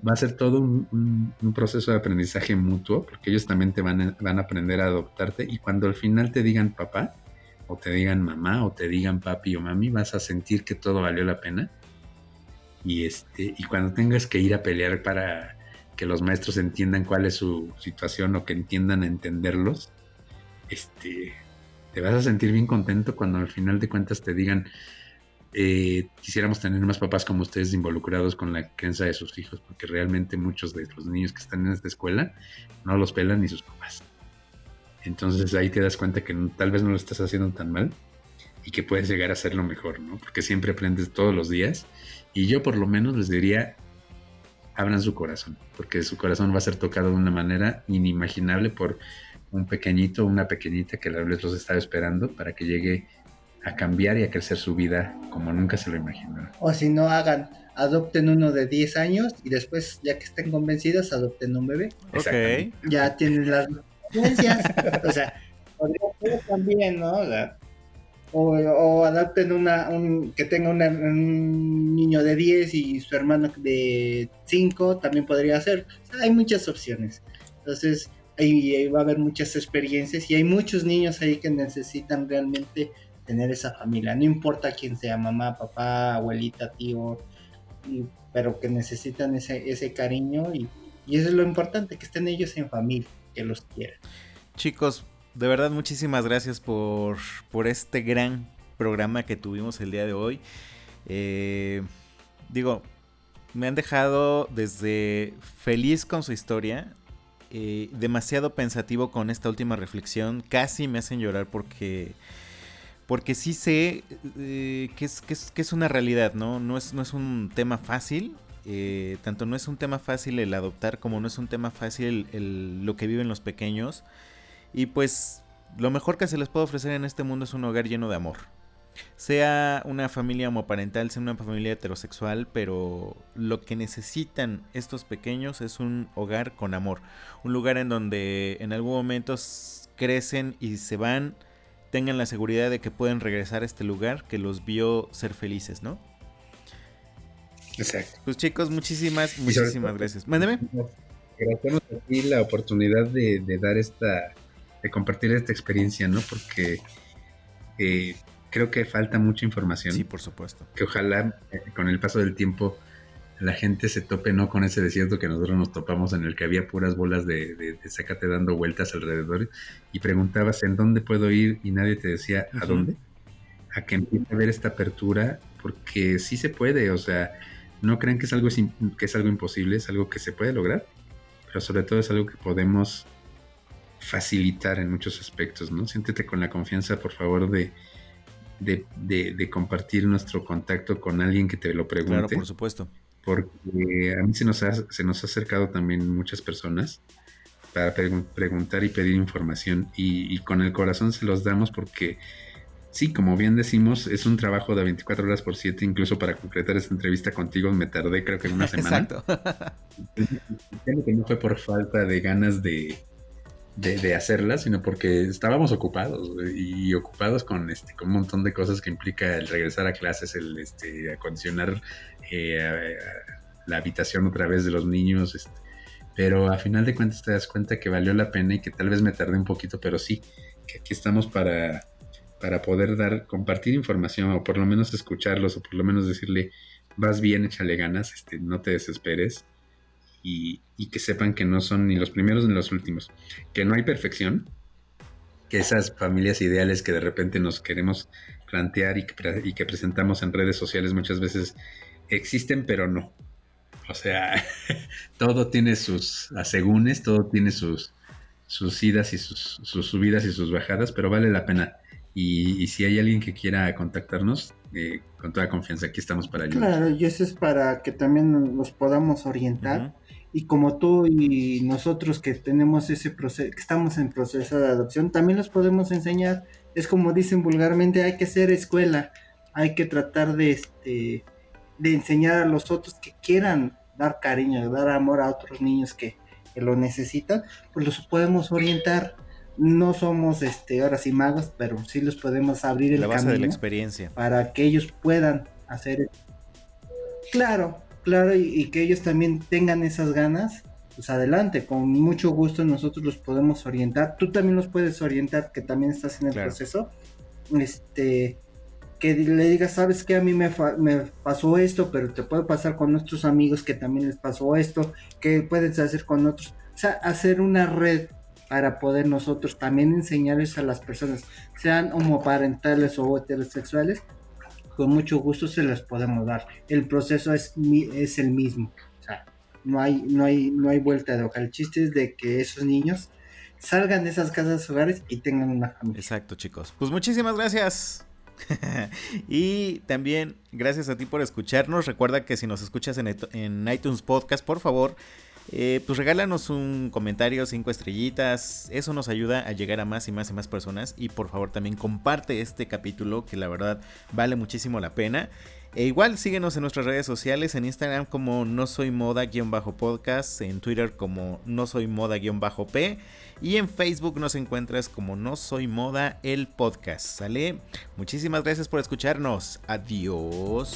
va a ser todo un, proceso de aprendizaje mutuo, porque ellos también te van van a aprender a adoptarte y cuando al final te digan papá, o te digan mamá o te digan papi o mami, vas a sentir que todo valió la pena. Y este, y cuando tengas que ir a pelear para que los maestros entiendan cuál es su situación o que entiendan a entenderlos, este, te vas a sentir bien contento cuando al final de cuentas te digan, eh, quisiéramos tener más papás como ustedes involucrados con la crianza de sus hijos, porque realmente muchos de los niños que están en esta escuela no los pelan ni sus papás. Entonces ahí te das cuenta que tal vez no lo estás haciendo tan mal y que puedes llegar a hacerlo mejor, ¿no? Porque siempre aprendes todos los días. Y yo por lo menos les diría, abran su corazón, porque su corazón va a ser tocado de una manera inimaginable por un pequeñito una pequeñita que tal vez los está esperando para que llegue a cambiar y a crecer su vida como nunca se lo imaginaron. O si no hagan, adopten uno de 10 años y después, ya que estén convencidos, adopten un bebé. Ok. Ya tienen las ciencias. o sea, podría ser también, ¿no? O, sea, o, o adopten una, un, que tenga una- un niño de 10 y su hermano de 5, también podría ser. O sea, hay muchas opciones. Entonces, ahí, ahí va a haber muchas experiencias y hay muchos niños ahí que necesitan realmente tener esa familia. No importa quién sea, mamá, papá, abuelita, tío, y- pero que necesitan ese, ese cariño y, y eso es lo importante, que estén ellos en familia, que los quieran. Chicos, de verdad muchísimas gracias por, por este gran programa que tuvimos el día de hoy. Eh, digo, me han dejado desde feliz con su historia, eh, demasiado pensativo con esta última reflexión, casi me hacen llorar porque... Porque sí sé eh, que, es, que, es, que es una realidad, ¿no? No es, no es un tema fácil. eh, tanto no es un tema fácil el adoptar como no es un tema fácil el- lo que viven los pequeños. Y pues lo mejor que se les puede ofrecer en este mundo es un hogar lleno de amor. Sea una familia homoparental, sea una familia heterosexual, pero lo que necesitan estos pequeños es un hogar con amor. Un lugar en donde en algún momento crecen y se van, tengan la seguridad de que pueden regresar a este lugar que los vio ser felices, ¿no? Exacto. Pues chicos, muchísimas, muchísimas todo- gracias. Mándeme. Agradecemos a ti la oportunidad de, de dar esta, de compartir esta experiencia, ¿no? Porque eh, creo que falta mucha información. Sí, por supuesto. Que ojalá eh, con el paso del tiempo la gente se tope no con ese desierto que nosotros nos topamos en el que había puras bolas de, de, de sácate dando vueltas alrededor y preguntabas en dónde puedo ir y nadie te decía a dónde. A que empiece a ver esta apertura porque sí se puede, o sea, no crean que es algo, que es algo imposible, es algo que se puede lograr, pero sobre todo es algo que podemos facilitar en muchos aspectos, ¿no? Siéntete con la confianza, por favor, de, de, de- de compartir nuestro contacto con alguien que te lo pregunte Claro, por supuesto. Porque a mí se nos ha, se nos ha acercado también muchas personas para pregun- preguntar y pedir información y, y con el corazón se los damos porque sí, como bien decimos, es un trabajo de 24 horas por 7, incluso para concretar esta entrevista contigo me tardé creo que una semana. Exacto. *laughs* Creo que no fue por falta de ganas de, de, de hacerla, sino porque estábamos ocupados y ocupados con este con un montón de cosas que implica el regresar a clases, el este, acondicionar eh, la habitación otra vez de los niños. este. pero a final de cuentas te das cuenta que valió la pena y que tal vez me tardé un poquito, pero sí, que aquí estamos para, para poder dar, compartir información o por lo menos escucharlos o por lo menos decirle, vas bien, échale ganas, este, no te desesperes y, y que sepan que no son ni los primeros ni los últimos, que no hay perfección, que esas familias ideales que de repente nos queremos plantear y que, y que presentamos en redes sociales muchas veces existen, pero no. O sea, *laughs* todo tiene sus asegúnes, todo tiene sus, sus idas y sus, sus subidas y sus bajadas, pero vale la pena. Y, y si hay alguien que quiera contactarnos, eh, con toda confianza, aquí estamos para ayudar. Claro, y eso es para que también los podamos orientar. Y como tú y nosotros que tenemos ese proceso, que estamos en proceso de adopción, también los podemos enseñar. Es como dicen vulgarmente, hay que ser escuela, hay que tratar de este de enseñar a los otros que quieran dar cariño, dar amor a otros niños que, que lo necesitan, pues los podemos orientar. No somos este ahora sí magos, pero sí los podemos abrir el La base camino de la experiencia. para que ellos puedan hacer claro claro y, y que ellos también tengan esas ganas pues adelante con mucho gusto nosotros los podemos orientar. Tú también los puedes orientar que también estás en el Claro. proceso. Este que le digas sabes que a mí me pasó esto pero te puede pasar con nuestros amigos que también les pasó esto que puedes hacer con otros o sea hacer una red para poder nosotros también enseñarles a las personas sean homoparentales o heterosexuales con mucho gusto se las podemos dar. El proceso es, es el mismo. O sea, no hay, no, hay, no hay vuelta de hoja. El chiste es de que esos niños salgan de esas casas hogares y tengan una familia. Exacto, chicos. Pues muchísimas gracias. *laughs* y también gracias a ti por escucharnos. Recuerda que si nos escuchas en, en iTunes Podcast, por favor, eh, pues regálanos un comentario, cinco estrellitas. Eso nos ayuda a llegar a más y más y más personas. Y por favor también comparte este capítulo que la verdad vale muchísimo la pena. E igual síguenos en nuestras redes sociales, en Instagram como no soy moda-podcast, en Twitter como no soy moda-p y en Facebook nos encuentras como no soy moda el podcast. ¿Sale? Muchísimas gracias por escucharnos. Adiós.